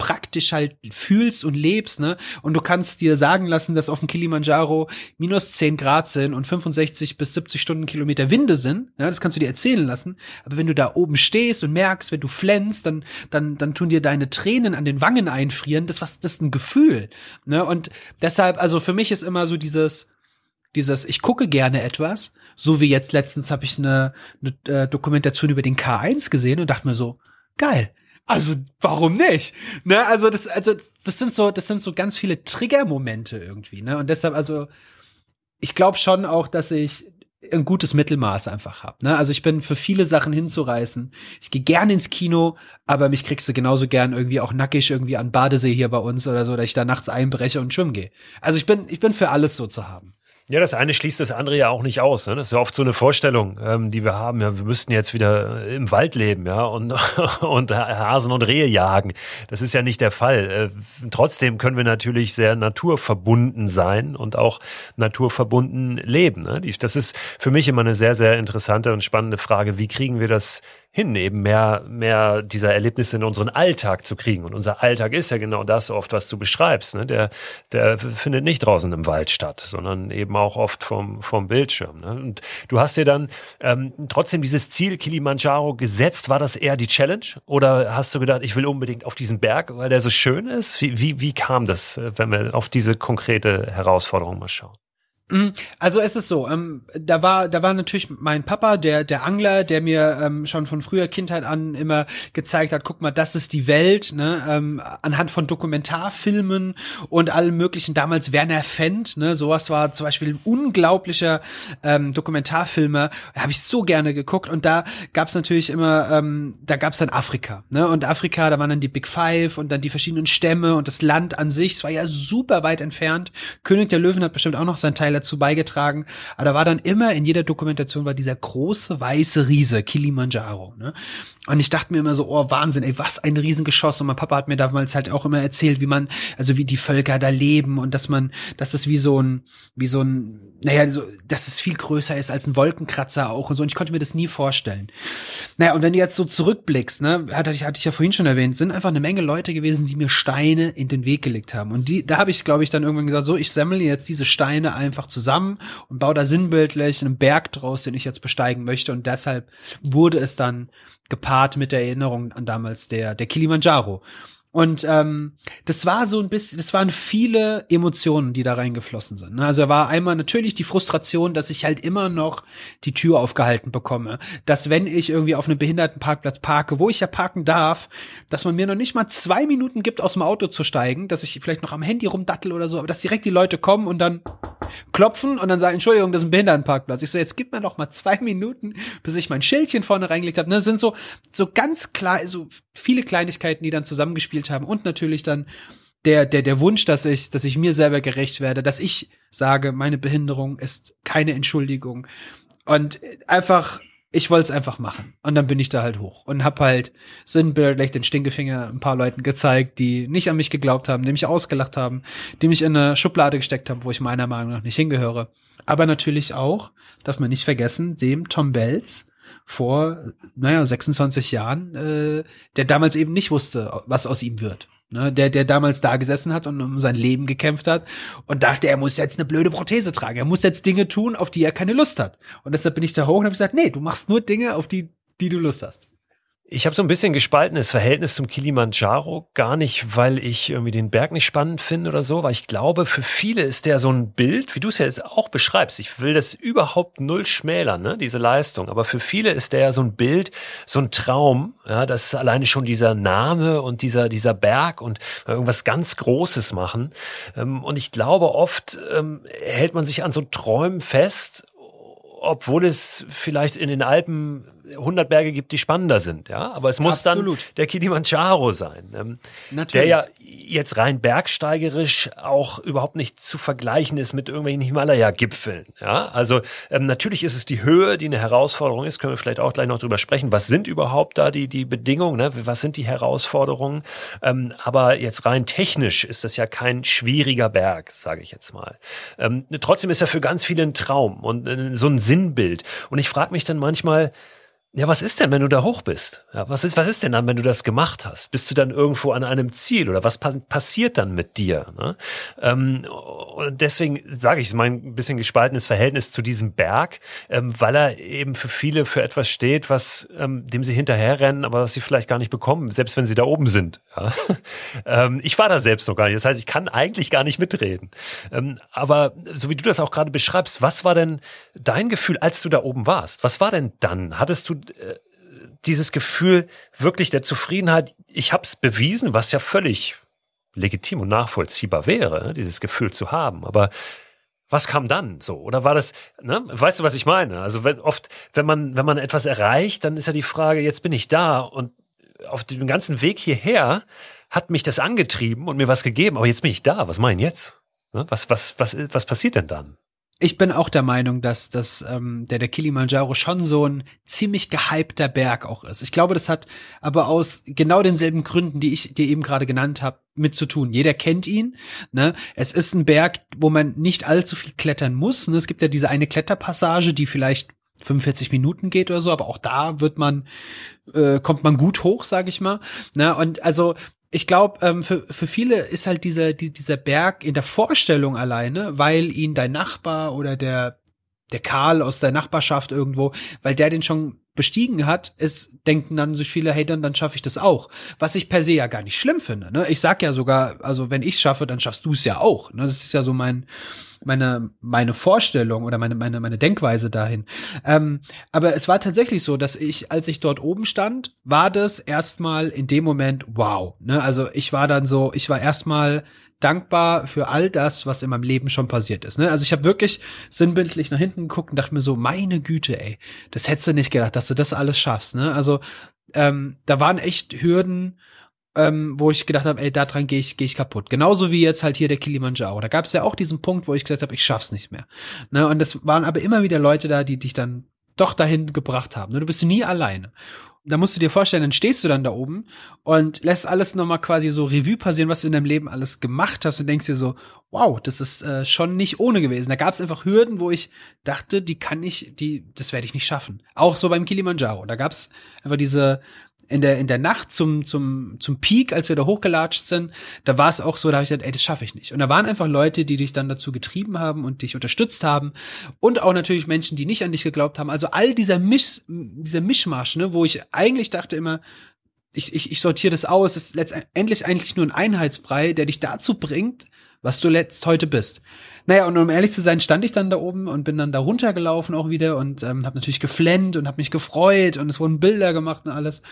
praktisch halt fühlst und lebst, ne? Und du kannst dir sagen lassen, dass auf dem Kilimanjaro minus 10 Grad sind und 65 bis 70 Stundenkilometer Winde sind. Ja, das kannst du dir erzählen lassen. Aber wenn du da oben stehst und merkst, wenn du flänzt, dann, dann, dann tun dir deine Tränen an den Wangen einfrieren. Das was, das ist ein Gefühl, ne? Und deshalb, also für mich ist immer so dieses, dieses, ich gucke gerne etwas, so wie jetzt letztens habe ich eine, eine äh, Dokumentation über den K1 gesehen und dachte mir so, geil, also, warum nicht? Ne, also das, also das sind so, das sind so ganz viele Triggermomente irgendwie, ne? Und deshalb, also, ich glaube schon auch, dass ich ein gutes Mittelmaß einfach hab. Ne? Also ich bin für viele Sachen hinzureißen. Ich gehe gern ins Kino, aber mich kriegst du genauso gern irgendwie auch nackig irgendwie an Badesee hier bei uns oder so, dass ich da nachts einbreche und schwimmen gehe. Also ich bin, ich bin für alles so zu haben. Ja, das eine schließt das andere ja auch nicht aus. Ne? Das ist ja oft so eine Vorstellung, ähm, die wir haben. Ja, wir müssten jetzt wieder im Wald leben, ja, und, und Hasen und Rehe jagen. Das ist ja nicht der Fall. Äh, trotzdem können wir natürlich sehr naturverbunden sein und auch naturverbunden leben. Ne? Das ist für mich immer eine sehr, sehr interessante und spannende Frage. Wie kriegen wir das hin, eben mehr, mehr dieser Erlebnisse in unseren Alltag zu kriegen. Und unser Alltag ist ja genau das oft, was du beschreibst. Ne? Der, der findet nicht draußen im Wald statt, sondern eben auch oft vom, vom Bildschirm. Ne? Und du hast dir dann ähm, trotzdem dieses Ziel Kilimanjaro gesetzt. War das eher die Challenge? Oder hast du gedacht, ich will unbedingt auf diesen Berg, weil der so schön ist? Wie, wie, wie kam das, äh, wenn wir auf diese konkrete Herausforderung mal schauen? Mhm. Also es ist so, ähm, da war, da war natürlich mein Papa, der, der Angler, der mir ähm, schon von früher Kindheit an immer gezeigt hat, guck mal, das ist die Welt, ne, ähm, anhand von Dokumentarfilmen und allem möglichen. Damals Werner Fendt, ne, sowas war zum Beispiel ein unglaublicher ähm, Dokumentarfilmer, habe ich so gerne geguckt. Und da gab's natürlich immer, ähm, da gab's dann Afrika, ne, und Afrika, da waren dann die Big Five und dann die verschiedenen Stämme und das Land an sich, es war ja super weit entfernt. König der Löwen hat bestimmt auch noch seinen Teil dazu beigetragen. Aber da war dann immer in jeder Dokumentation war dieser große weiße Riese Kilimanjaro. Ne? Und ich dachte mir immer so, oh Wahnsinn, ey, was ein Riesengeschoss. Und mein Papa hat mir damals halt auch immer erzählt, wie man, also wie die Völker da leben und dass man, dass das wie so ein, wie so ein, naja, so, dass es viel größer ist als ein Wolkenkratzer auch und so. Und ich konnte mir das nie vorstellen. Naja, und wenn du jetzt so zurückblickst, ne, hatte ich, hatte ich ja vorhin schon erwähnt, sind einfach eine Menge Leute gewesen, die mir Steine in den Weg gelegt haben. Und die, da habe ich, glaube ich, dann irgendwann gesagt, so, ich sammle jetzt diese Steine einfach zusammen und baue da sinnbildlich einen Berg draus, den ich jetzt besteigen möchte. Und deshalb wurde es dann gepaart mit der Erinnerung an damals der, der Kilimanjaro. Und ähm, das war so ein bisschen, das waren viele Emotionen, die da reingeflossen sind. Ne? Also war einmal natürlich die Frustration, dass ich halt immer noch die Tür aufgehalten bekomme. Dass wenn ich irgendwie auf einem Behindertenparkplatz parke, wo ich ja parken darf, dass man mir noch nicht mal zwei Minuten gibt, aus dem Auto zu steigen, dass ich vielleicht noch am Handy rumdattel oder so, aber dass direkt die Leute kommen und dann klopfen und dann sagen, Entschuldigung, das ist ein Behindertenparkplatz. Ich so, jetzt gib mir noch mal zwei Minuten, bis ich mein Schildchen vorne reingelegt habe. Ne? Das sind so, so ganz klar, so viele Kleinigkeiten, die dann zusammengespielt gespielt haben und natürlich dann der, der, der Wunsch, dass ich, dass ich mir selber gerecht werde, dass ich sage, meine Behinderung ist keine Entschuldigung. Und einfach, ich wollte es einfach machen. Und dann bin ich da halt hoch und hab halt sinnbildlich den Stinkefinger ein paar Leuten gezeigt, die nicht an mich geglaubt haben, die mich ausgelacht haben, die mich in eine Schublade gesteckt haben, wo ich meiner Meinung nach nicht hingehöre. Aber natürlich auch, darf man nicht vergessen, dem Tom Bells, vor, naja, 26 Jahren, äh, der damals eben nicht wusste, was aus ihm wird. Ne, der, der damals da gesessen hat und um sein Leben gekämpft hat und dachte, er muss jetzt eine blöde Prothese tragen. Er muss jetzt Dinge tun, auf die er keine Lust hat. Und deshalb bin ich da hoch und habe gesagt, nee, du machst nur Dinge, auf die, die du Lust hast. Ich habe so ein bisschen gespaltenes Verhältnis zum Kilimanjaro, gar nicht, weil ich irgendwie den Berg nicht spannend finde oder so, weil ich glaube, für viele ist der so ein Bild, wie du es ja jetzt auch beschreibst. Ich will das überhaupt null schmälern, ne, diese Leistung, aber für viele ist der ja so ein Bild, so ein Traum, ja, das ist alleine schon dieser Name und dieser dieser Berg und irgendwas ganz Großes machen. Ähm, und ich glaube, oft ähm, hält man sich an so Träumen fest obwohl es vielleicht in den Alpen 100 Berge gibt, die spannender sind, ja. Aber es muss Absolut. dann der Kilimanjaro sein, ähm, Natürlich. der ja jetzt rein bergsteigerisch auch überhaupt nicht zu vergleichen ist mit irgendwelchen Himalaya-Gipfeln, ja. Also ähm, natürlich ist es die Höhe, die eine Herausforderung ist. Können wir vielleicht auch gleich noch drüber sprechen. Was sind überhaupt da die die Bedingungen? Ne? Was sind die Herausforderungen? Ähm, aber jetzt rein technisch ist das ja kein schwieriger Berg, sage ich jetzt mal. Ähm, trotzdem ist er für ganz viele ein Traum und äh, so ein Sinnbild. Und ich frage mich dann manchmal ja, was ist denn, wenn du da hoch bist? Ja, was ist, was ist denn dann, wenn du das gemacht hast? Bist du dann irgendwo an einem Ziel oder was pa passiert dann mit dir? Ne? Ähm, und deswegen sage ich, mein bisschen gespaltenes Verhältnis zu diesem Berg, ähm, weil er eben für viele für etwas steht, was ähm, dem sie hinterherrennen, aber was sie vielleicht gar nicht bekommen, selbst wenn sie da oben sind. Ja? ähm, ich war da selbst noch gar nicht. Das heißt, ich kann eigentlich gar nicht mitreden. Ähm, aber so wie du das auch gerade beschreibst, was war denn dein Gefühl, als du da oben warst? Was war denn dann? Hattest du äh, dieses Gefühl wirklich der Zufriedenheit, ich habe es bewiesen, was ja völlig legitim und nachvollziehbar wäre, ne, dieses Gefühl zu haben. Aber was kam dann so? Oder war das, ne? weißt du, was ich meine? Also wenn, oft, wenn man, wenn man etwas erreicht, dann ist ja die Frage, jetzt bin ich da und auf dem ganzen Weg hierher hat mich das angetrieben und mir was gegeben, aber jetzt bin ich da, was meinen jetzt? Ne? Was, was, was, was passiert denn dann? Ich bin auch der Meinung, dass, dass ähm, der, der Kilimanjaro schon so ein ziemlich gehypter Berg auch ist. Ich glaube, das hat aber aus genau denselben Gründen, die ich dir eben gerade genannt habe, mit zu tun. Jeder kennt ihn. Ne? Es ist ein Berg, wo man nicht allzu viel klettern muss. Ne? Es gibt ja diese eine Kletterpassage, die vielleicht 45 Minuten geht oder so, aber auch da wird man, äh, kommt man gut hoch, sage ich mal. Ne? Und also ich glaube, ähm, für, für viele ist halt dieser, die, dieser Berg in der Vorstellung alleine, weil ihn dein Nachbar oder der, der Karl aus der Nachbarschaft irgendwo, weil der den schon bestiegen hat, es denken dann so viele, hey, dann, dann schaffe ich das auch. Was ich per se ja gar nicht schlimm finde. Ne? Ich sag ja sogar, also wenn ich schaffe, dann schaffst du es ja auch. Ne? Das ist ja so mein, meine, meine Vorstellung oder meine, meine, meine Denkweise dahin. Ähm, aber es war tatsächlich so, dass ich, als ich dort oben stand, war das erstmal in dem Moment wow. Ne? Also ich war dann so, ich war erstmal dankbar für all das, was in meinem Leben schon passiert ist. Ne? Also ich habe wirklich sinnbildlich nach hinten geguckt und dachte mir so, meine Güte, ey, das hättest du nicht gedacht, dass du das alles schaffst. Ne? Also ähm, da waren echt Hürden ähm, wo ich gedacht habe, ey, da dran gehe ich, geh ich kaputt. Genauso wie jetzt halt hier der Kilimanjaro. Da gab es ja auch diesen Punkt, wo ich gesagt habe, ich schaff's nicht mehr. Ne? Und das waren aber immer wieder Leute da, die dich dann doch dahin gebracht haben. Ne? Du bist nie alleine da musst du dir vorstellen, dann stehst du dann da oben und lässt alles nochmal quasi so Revue passieren, was du in deinem Leben alles gemacht hast und denkst dir so, wow, das ist äh, schon nicht ohne gewesen. Da gab es einfach Hürden, wo ich dachte, die kann ich, die, das werde ich nicht schaffen. Auch so beim Kilimanjaro. Da gab es einfach diese in der, in der Nacht zum, zum, zum Peak, als wir da hochgelatscht sind, da war es auch so, da habe ich gesagt, ey, das schaffe ich nicht. Und da waren einfach Leute, die dich dann dazu getrieben haben und dich unterstützt haben. Und auch natürlich Menschen, die nicht an dich geglaubt haben. Also all dieser Misch, dieser Mischmasch, ne, wo ich eigentlich dachte immer, ich, ich, ich sortiere das aus, ist letztendlich eigentlich nur ein Einheitsbrei, der dich dazu bringt, was du letzt heute bist. Naja, und um ehrlich zu sein, stand ich dann da oben und bin dann da runtergelaufen auch wieder und ähm, habe natürlich geflennt und habe mich gefreut und es wurden Bilder gemacht und alles.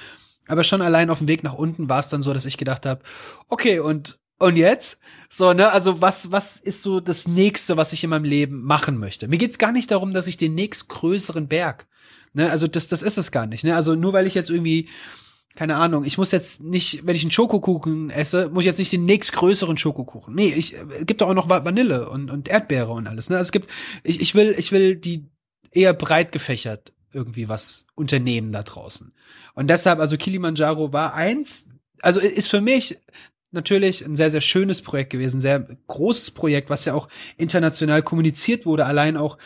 Aber schon allein auf dem Weg nach unten war es dann so, dass ich gedacht habe, okay, und und jetzt? So, ne, also was, was ist so das nächste, was ich in meinem Leben machen möchte? Mir geht's gar nicht darum, dass ich den nächstgrößeren Berg, ne, also das, das ist es gar nicht, ne, also nur weil ich jetzt irgendwie, keine Ahnung, ich muss jetzt nicht, wenn ich einen Schokokuchen esse, muss ich jetzt nicht den nächstgrößeren Schokokuchen. Nee, ich, es gibt doch auch noch Vanille und, und Erdbeere und alles, ne, also es gibt, ich, ich will, ich will die eher breit gefächert irgendwie was unternehmen da draußen. Und deshalb, also Kilimanjaro war eins, also ist für mich natürlich ein sehr, sehr schönes Projekt gewesen, sehr großes Projekt, was ja auch international kommuniziert wurde, allein auch,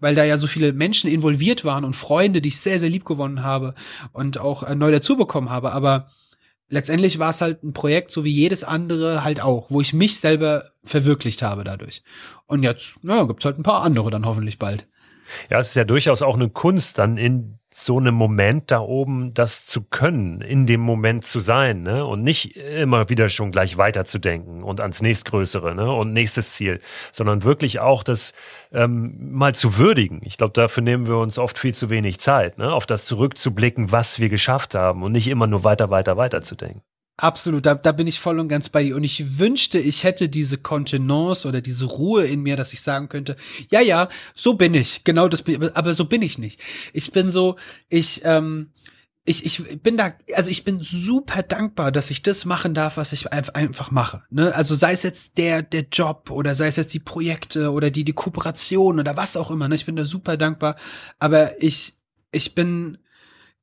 weil da ja so viele Menschen involviert waren und Freunde, die ich sehr, sehr lieb gewonnen habe und auch äh, neu dazu bekommen habe. Aber letztendlich war es halt ein Projekt, so wie jedes andere halt auch, wo ich mich selber verwirklicht habe dadurch. Und jetzt, naja, gibt's halt ein paar andere dann hoffentlich bald. Ja, es ist ja durchaus auch eine Kunst, dann in so einem Moment da oben das zu können, in dem Moment zu sein, ne? Und nicht immer wieder schon gleich weiterzudenken und ans nächstgrößere, ne? Und nächstes Ziel, sondern wirklich auch das ähm, mal zu würdigen. Ich glaube, dafür nehmen wir uns oft viel zu wenig Zeit, ne? Auf das zurückzublicken, was wir geschafft haben und nicht immer nur weiter, weiter, weiter zu denken. Absolut, da, da bin ich voll und ganz bei dir. Und ich wünschte, ich hätte diese Kontenance oder diese Ruhe in mir, dass ich sagen könnte, ja, ja, so bin ich. Genau das bin ich, aber so bin ich nicht. Ich bin so, ich, ähm, ich, ich bin da, also ich bin super dankbar, dass ich das machen darf, was ich einfach mache. Ne? Also sei es jetzt der, der Job oder sei es jetzt die Projekte oder die, die Kooperation oder was auch immer. Ne? Ich bin da super dankbar. Aber ich, ich bin,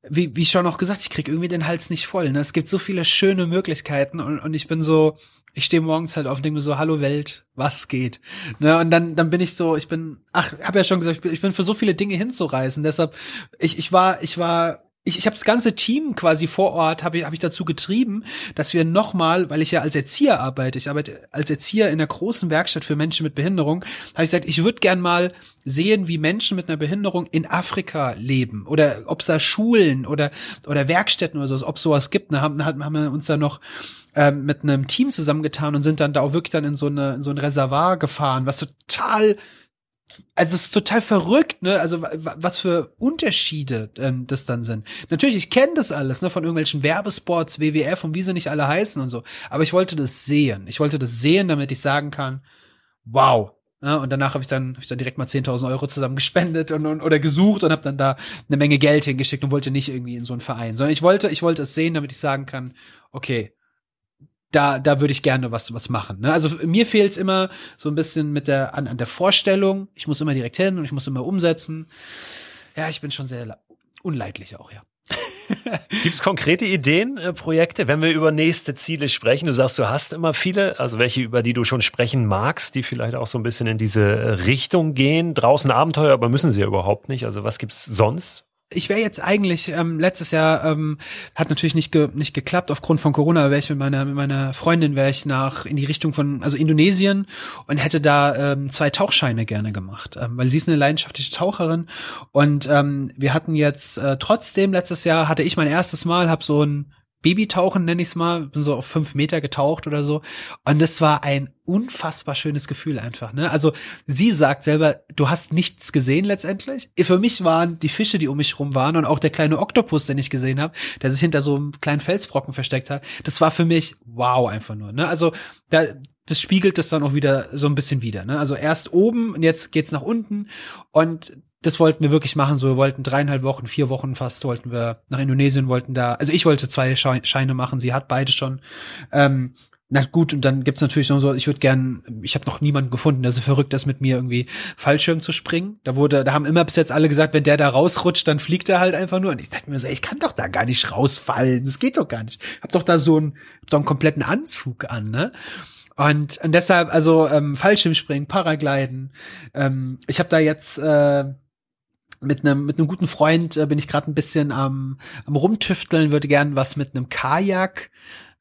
wie, wie schon auch gesagt, ich krieg irgendwie den Hals nicht voll. Ne? Es gibt so viele schöne Möglichkeiten und, und ich bin so, ich stehe morgens halt auf und denke mir so, hallo Welt, was geht? Ne? Und dann, dann bin ich so, ich bin, ach, habe ja schon gesagt, ich bin, ich bin für so viele Dinge hinzureisen. Deshalb, ich, ich war, ich war ich, ich habe das ganze Team quasi vor Ort, habe ich, hab ich dazu getrieben, dass wir nochmal, weil ich ja als Erzieher arbeite, ich arbeite als Erzieher in einer großen Werkstatt für Menschen mit Behinderung, habe ich gesagt, ich würde gern mal sehen, wie Menschen mit einer Behinderung in Afrika leben oder ob es da Schulen oder oder Werkstätten oder so, ob sowas gibt. Da haben, haben wir uns da noch ähm, mit einem Team zusammengetan und sind dann da auch wirklich dann in so eine in so ein Reservoir gefahren, was total also es ist total verrückt, ne? Also was für Unterschiede ähm, das dann sind. Natürlich, ich kenne das alles, ne, von irgendwelchen Werbespots, WWF und wie sie nicht alle heißen und so. Aber ich wollte das sehen. Ich wollte das sehen, damit ich sagen kann, wow. Ja, und danach habe ich dann hab ich dann direkt mal 10.000 Euro zusammen gespendet und, und oder gesucht und habe dann da eine Menge Geld hingeschickt und wollte nicht irgendwie in so einen Verein, sondern ich wollte ich wollte es sehen, damit ich sagen kann, okay, da, da würde ich gerne was, was machen. Ne? Also mir fehlt es immer so ein bisschen mit der, an, an der Vorstellung. Ich muss immer direkt hin und ich muss immer umsetzen. Ja, ich bin schon sehr unleidlich auch, ja. Gibt es konkrete Ideen, äh, Projekte, wenn wir über nächste Ziele sprechen? Du sagst, du hast immer viele, also welche, über die du schon sprechen magst, die vielleicht auch so ein bisschen in diese Richtung gehen. Draußen Abenteuer, aber müssen sie ja überhaupt nicht. Also was gibt's sonst? Ich wäre jetzt eigentlich ähm, letztes Jahr ähm, hat natürlich nicht ge nicht geklappt aufgrund von Corona. Wäre ich mit meiner mit meiner Freundin wäre ich nach in die Richtung von also Indonesien und hätte da ähm, zwei Tauchscheine gerne gemacht, ähm, weil sie ist eine leidenschaftliche Taucherin und ähm, wir hatten jetzt äh, trotzdem letztes Jahr hatte ich mein erstes Mal, habe so ein Babytauchen nenne ich es mal, bin so auf fünf Meter getaucht oder so. Und das war ein unfassbar schönes Gefühl einfach. Ne? Also sie sagt selber, du hast nichts gesehen letztendlich. Für mich waren die Fische, die um mich rum waren und auch der kleine Oktopus, den ich gesehen habe, der sich hinter so einem kleinen Felsbrocken versteckt hat. Das war für mich wow einfach nur. Ne? Also da, das spiegelt das dann auch wieder so ein bisschen wieder. Ne? Also erst oben und jetzt geht's nach unten und das wollten wir wirklich machen. So, wir wollten dreieinhalb Wochen, vier Wochen fast, wollten wir nach Indonesien, wollten da, also ich wollte zwei Scheine machen, sie hat beide schon. Ähm, na gut, und dann gibt's natürlich noch so, ich würde gern, ich habe noch niemanden gefunden, der so verrückt ist, mit mir irgendwie Fallschirm zu springen. Da wurde, da haben immer bis jetzt alle gesagt, wenn der da rausrutscht, dann fliegt er halt einfach nur. Und ich dachte mir so, ich kann doch da gar nicht rausfallen. Das geht doch gar nicht. Hab doch da so einen, so einen kompletten Anzug an, ne? Und, und deshalb, also ähm, Fallschirmspringen, Paragliden. Ähm, ich habe da jetzt äh, mit einem mit einem guten Freund äh, bin ich gerade ein bisschen am, am rumtüfteln, würde gern was mit einem Kajak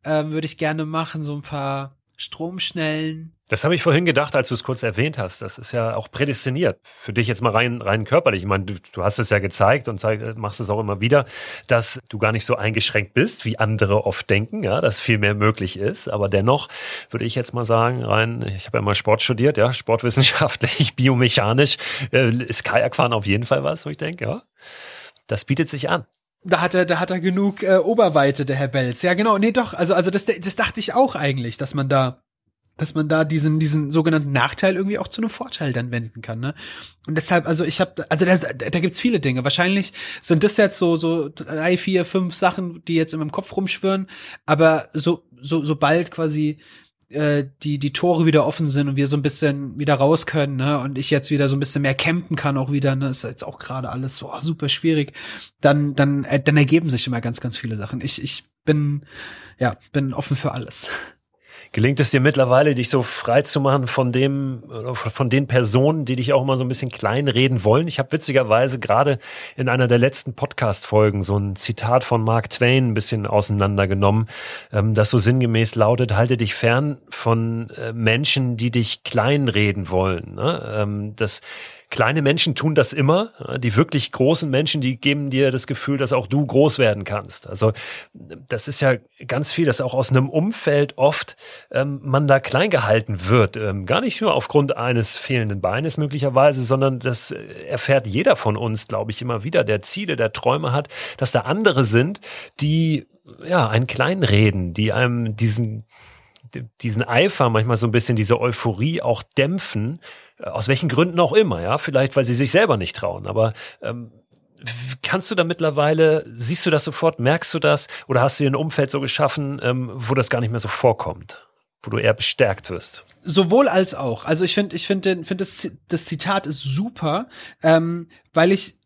ähm, würde ich gerne machen, so ein paar Stromschnellen. Das habe ich vorhin gedacht, als du es kurz erwähnt hast. Das ist ja auch prädestiniert für dich jetzt mal rein, rein körperlich. Ich meine, du, du hast es ja gezeigt und zeig, machst es auch immer wieder, dass du gar nicht so eingeschränkt bist, wie andere oft denken, ja, dass viel mehr möglich ist. Aber dennoch würde ich jetzt mal sagen, rein, ich habe ja mal Sport studiert, ja, sportwissenschaftlich, biomechanisch, äh, ist Kajakfahren auf jeden Fall was, wo ich denke, ja, das bietet sich an da hat er, da hat er genug äh, Oberweite, der Herr Belz. Ja, genau. Nee, doch. Also, also das, das dachte ich auch eigentlich, dass man da, dass man da diesen, diesen sogenannten Nachteil irgendwie auch zu einem Vorteil dann wenden kann. Ne? Und deshalb, also ich habe, also da, da gibt's viele Dinge. Wahrscheinlich sind das jetzt so so drei, vier, fünf Sachen, die jetzt in meinem Kopf rumschwirren. Aber so so sobald quasi äh, die die Tore wieder offen sind und wir so ein bisschen wieder raus können, ne, und ich jetzt wieder so ein bisschen mehr campen kann auch wieder, ne, ist jetzt auch gerade alles so oh, super schwierig, dann dann äh, dann ergeben sich immer ganz ganz viele Sachen. Ich ich bin ja bin offen für alles. Gelingt es dir mittlerweile, dich so frei zu machen von dem, von den Personen, die dich auch immer so ein bisschen kleinreden wollen? Ich habe witzigerweise gerade in einer der letzten Podcast-Folgen so ein Zitat von Mark Twain ein bisschen auseinandergenommen, ähm, das so sinngemäß lautet, halte dich fern von äh, Menschen, die dich kleinreden wollen. Ne? Ähm, das Kleine Menschen tun das immer. Die wirklich großen Menschen, die geben dir das Gefühl, dass auch du groß werden kannst. Also das ist ja ganz viel, dass auch aus einem Umfeld oft ähm, man da klein gehalten wird. Ähm, gar nicht nur aufgrund eines fehlenden Beines möglicherweise, sondern das erfährt jeder von uns, glaube ich, immer wieder, der Ziele, der Träume hat, dass da andere sind, die ja einen kleinreden, die einem diesen diesen Eifer, manchmal so ein bisschen diese Euphorie auch dämpfen aus welchen Gründen auch immer, ja, vielleicht weil sie sich selber nicht trauen, aber ähm, kannst du da mittlerweile, siehst du das sofort, merkst du das oder hast du dir ein Umfeld so geschaffen, ähm, wo das gar nicht mehr so vorkommt? wo du eher bestärkt wirst. Sowohl als auch. Also ich finde, ich finde, finde das, das Zitat ist super, ähm, weil ich,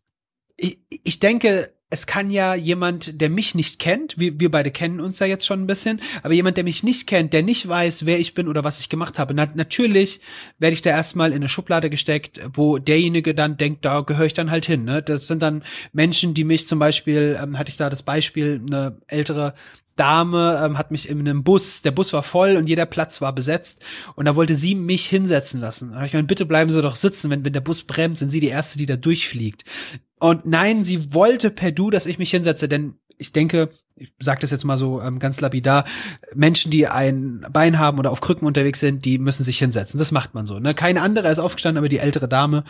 ich, ich denke, es kann ja jemand, der mich nicht kennt, wir, wir beide kennen uns ja jetzt schon ein bisschen, aber jemand, der mich nicht kennt, der nicht weiß, wer ich bin oder was ich gemacht habe, na, natürlich werde ich da erstmal in eine Schublade gesteckt, wo derjenige dann denkt, da gehöre ich dann halt hin. Ne? Das sind dann Menschen, die mich zum Beispiel, ähm, hatte ich da das Beispiel, eine ältere Dame ähm, hat mich in einem Bus, der Bus war voll und jeder Platz war besetzt und da wollte sie mich hinsetzen lassen. Da ich meine, bitte bleiben Sie doch sitzen, wenn, wenn der Bus bremst, sind Sie die Erste, die da durchfliegt. Und nein, sie wollte per Du, dass ich mich hinsetze, denn ich denke, ich sage das jetzt mal so ähm, ganz lapidar, Menschen, die ein Bein haben oder auf Krücken unterwegs sind, die müssen sich hinsetzen. Das macht man so. Ne? Keine andere ist aufgestanden, aber die ältere Dame.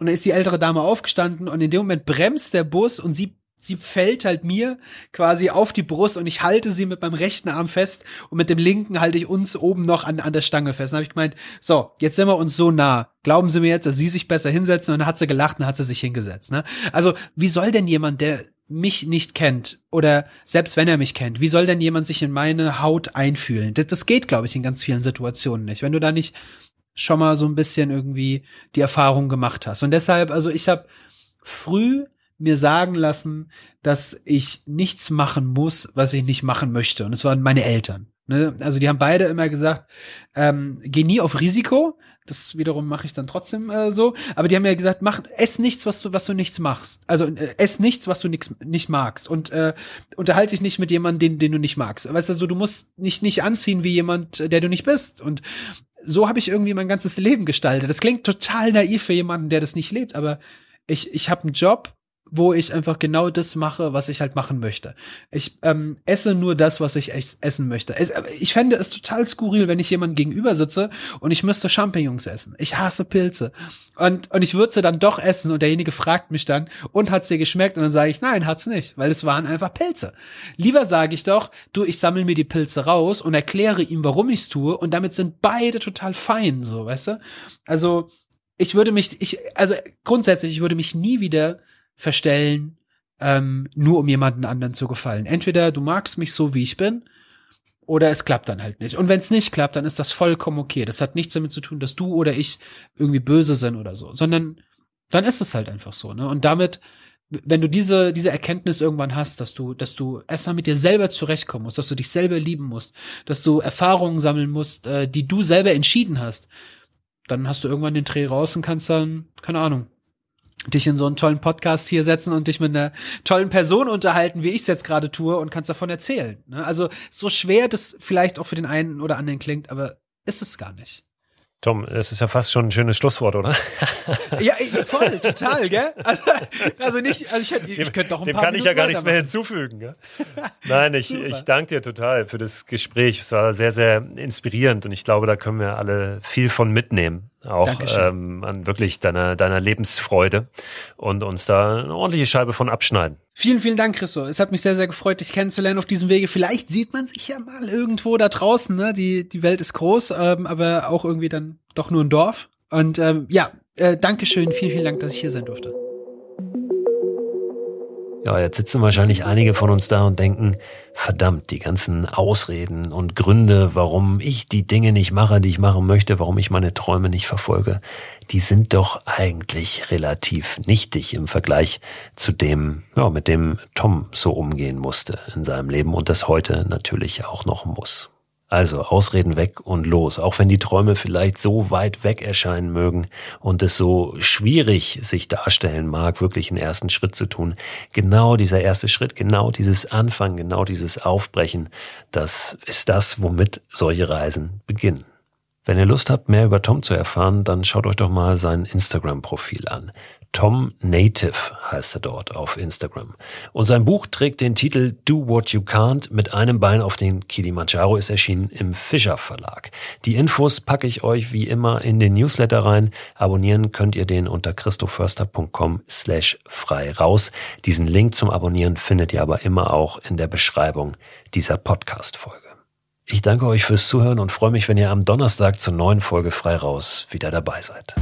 Und dann ist die ältere Dame aufgestanden und in dem Moment bremst der Bus und sie sie fällt halt mir quasi auf die Brust und ich halte sie mit meinem rechten Arm fest und mit dem linken halte ich uns oben noch an, an der Stange fest. Dann habe ich gemeint, so, jetzt sind wir uns so nah. Glauben Sie mir jetzt, dass Sie sich besser hinsetzen? Und dann hat sie gelacht und hat sie sich hingesetzt. Ne? Also, wie soll denn jemand, der mich nicht kennt oder selbst wenn er mich kennt, wie soll denn jemand sich in meine Haut einfühlen? Das, das geht, glaube ich, in ganz vielen Situationen nicht. Wenn du da nicht schon mal so ein bisschen irgendwie die Erfahrung gemacht hast. Und deshalb, also ich habe früh mir sagen lassen, dass ich nichts machen muss, was ich nicht machen möchte. Und es waren meine Eltern. Ne? Also die haben beide immer gesagt, ähm, geh nie auf Risiko. Das wiederum mache ich dann trotzdem äh, so. Aber die haben ja gesagt, mach, ess nichts, was du, was du nichts machst. Also äh, ess nichts, was du nix, nicht magst. Und äh, unterhalte dich nicht mit jemandem, den, den du nicht magst. Weißt du, so, du musst nicht, nicht anziehen wie jemand, der du nicht bist. Und so habe ich irgendwie mein ganzes Leben gestaltet. Das klingt total naiv für jemanden, der das nicht lebt, aber ich, ich habe einen Job, wo ich einfach genau das mache, was ich halt machen möchte. Ich ähm, esse nur das, was ich essen möchte. Es, ich fände es total skurril, wenn ich jemandem gegenüber sitze und ich müsste Champignons essen. Ich hasse Pilze. Und, und ich würde sie dann doch essen und derjenige fragt mich dann, und hat's dir geschmeckt? Und dann sage ich, nein, hat's nicht, weil es waren einfach Pilze. Lieber sage ich doch, du, ich sammle mir die Pilze raus und erkläre ihm, warum ich's tue und damit sind beide total fein, so, weißt du? Also, ich würde mich, ich, also grundsätzlich, ich würde mich nie wieder verstellen, ähm, nur um jemanden anderen zu gefallen. Entweder du magst mich so, wie ich bin, oder es klappt dann halt nicht. Und wenn es nicht klappt, dann ist das vollkommen okay. Das hat nichts damit zu tun, dass du oder ich irgendwie böse sind oder so, sondern dann ist es halt einfach so. Ne? Und damit, wenn du diese, diese Erkenntnis irgendwann hast, dass du, dass du erstmal mit dir selber zurechtkommen musst, dass du dich selber lieben musst, dass du Erfahrungen sammeln musst, äh, die du selber entschieden hast, dann hast du irgendwann den Dreh raus und kannst dann, keine Ahnung, dich in so einen tollen Podcast hier setzen und dich mit einer tollen Person unterhalten, wie ich es jetzt gerade tue und kannst davon erzählen. Ne? Also so schwer das vielleicht auch für den einen oder anderen klingt, aber ist es gar nicht. Tom, das ist ja fast schon ein schönes Schlusswort, oder? ja, voll, total, gell? Also, also nicht, also ich, hätte, ich könnte noch ein dem paar kann ich ja gar nichts mehr hinzufügen. Gell? Nein, ich, ich danke dir total für das Gespräch. Es war sehr, sehr inspirierend und ich glaube, da können wir alle viel von mitnehmen auch ähm, an wirklich deiner, deiner Lebensfreude und uns da eine ordentliche Scheibe von abschneiden. Vielen, vielen Dank, Christo. Es hat mich sehr, sehr gefreut, dich kennenzulernen auf diesem Wege. Vielleicht sieht man sich ja mal irgendwo da draußen. Ne? Die, die Welt ist groß, ähm, aber auch irgendwie dann doch nur ein Dorf. Und ähm, ja, äh, Dankeschön. Vielen, vielen Dank, dass ich hier sein durfte. Ja, jetzt sitzen wahrscheinlich einige von uns da und denken, verdammt, die ganzen Ausreden und Gründe, warum ich die Dinge nicht mache, die ich machen möchte, warum ich meine Träume nicht verfolge, die sind doch eigentlich relativ nichtig im Vergleich zu dem, ja, mit dem Tom so umgehen musste in seinem Leben und das heute natürlich auch noch muss. Also Ausreden weg und los, auch wenn die Träume vielleicht so weit weg erscheinen mögen und es so schwierig sich darstellen mag, wirklich einen ersten Schritt zu tun. Genau dieser erste Schritt, genau dieses Anfangen, genau dieses Aufbrechen, das ist das, womit solche Reisen beginnen. Wenn ihr Lust habt, mehr über Tom zu erfahren, dann schaut euch doch mal sein Instagram-Profil an. Tom Native heißt er dort auf Instagram. Und sein Buch trägt den Titel Do What You Can't mit einem Bein auf den Kilimanjaro ist erschienen im Fischer Verlag. Die Infos packe ich euch wie immer in den Newsletter rein. Abonnieren könnt ihr den unter christoförster.com slash frei raus. Diesen Link zum Abonnieren findet ihr aber immer auch in der Beschreibung dieser Podcast-Folge. Ich danke euch fürs Zuhören und freue mich, wenn ihr am Donnerstag zur neuen Folge frei raus wieder dabei seid.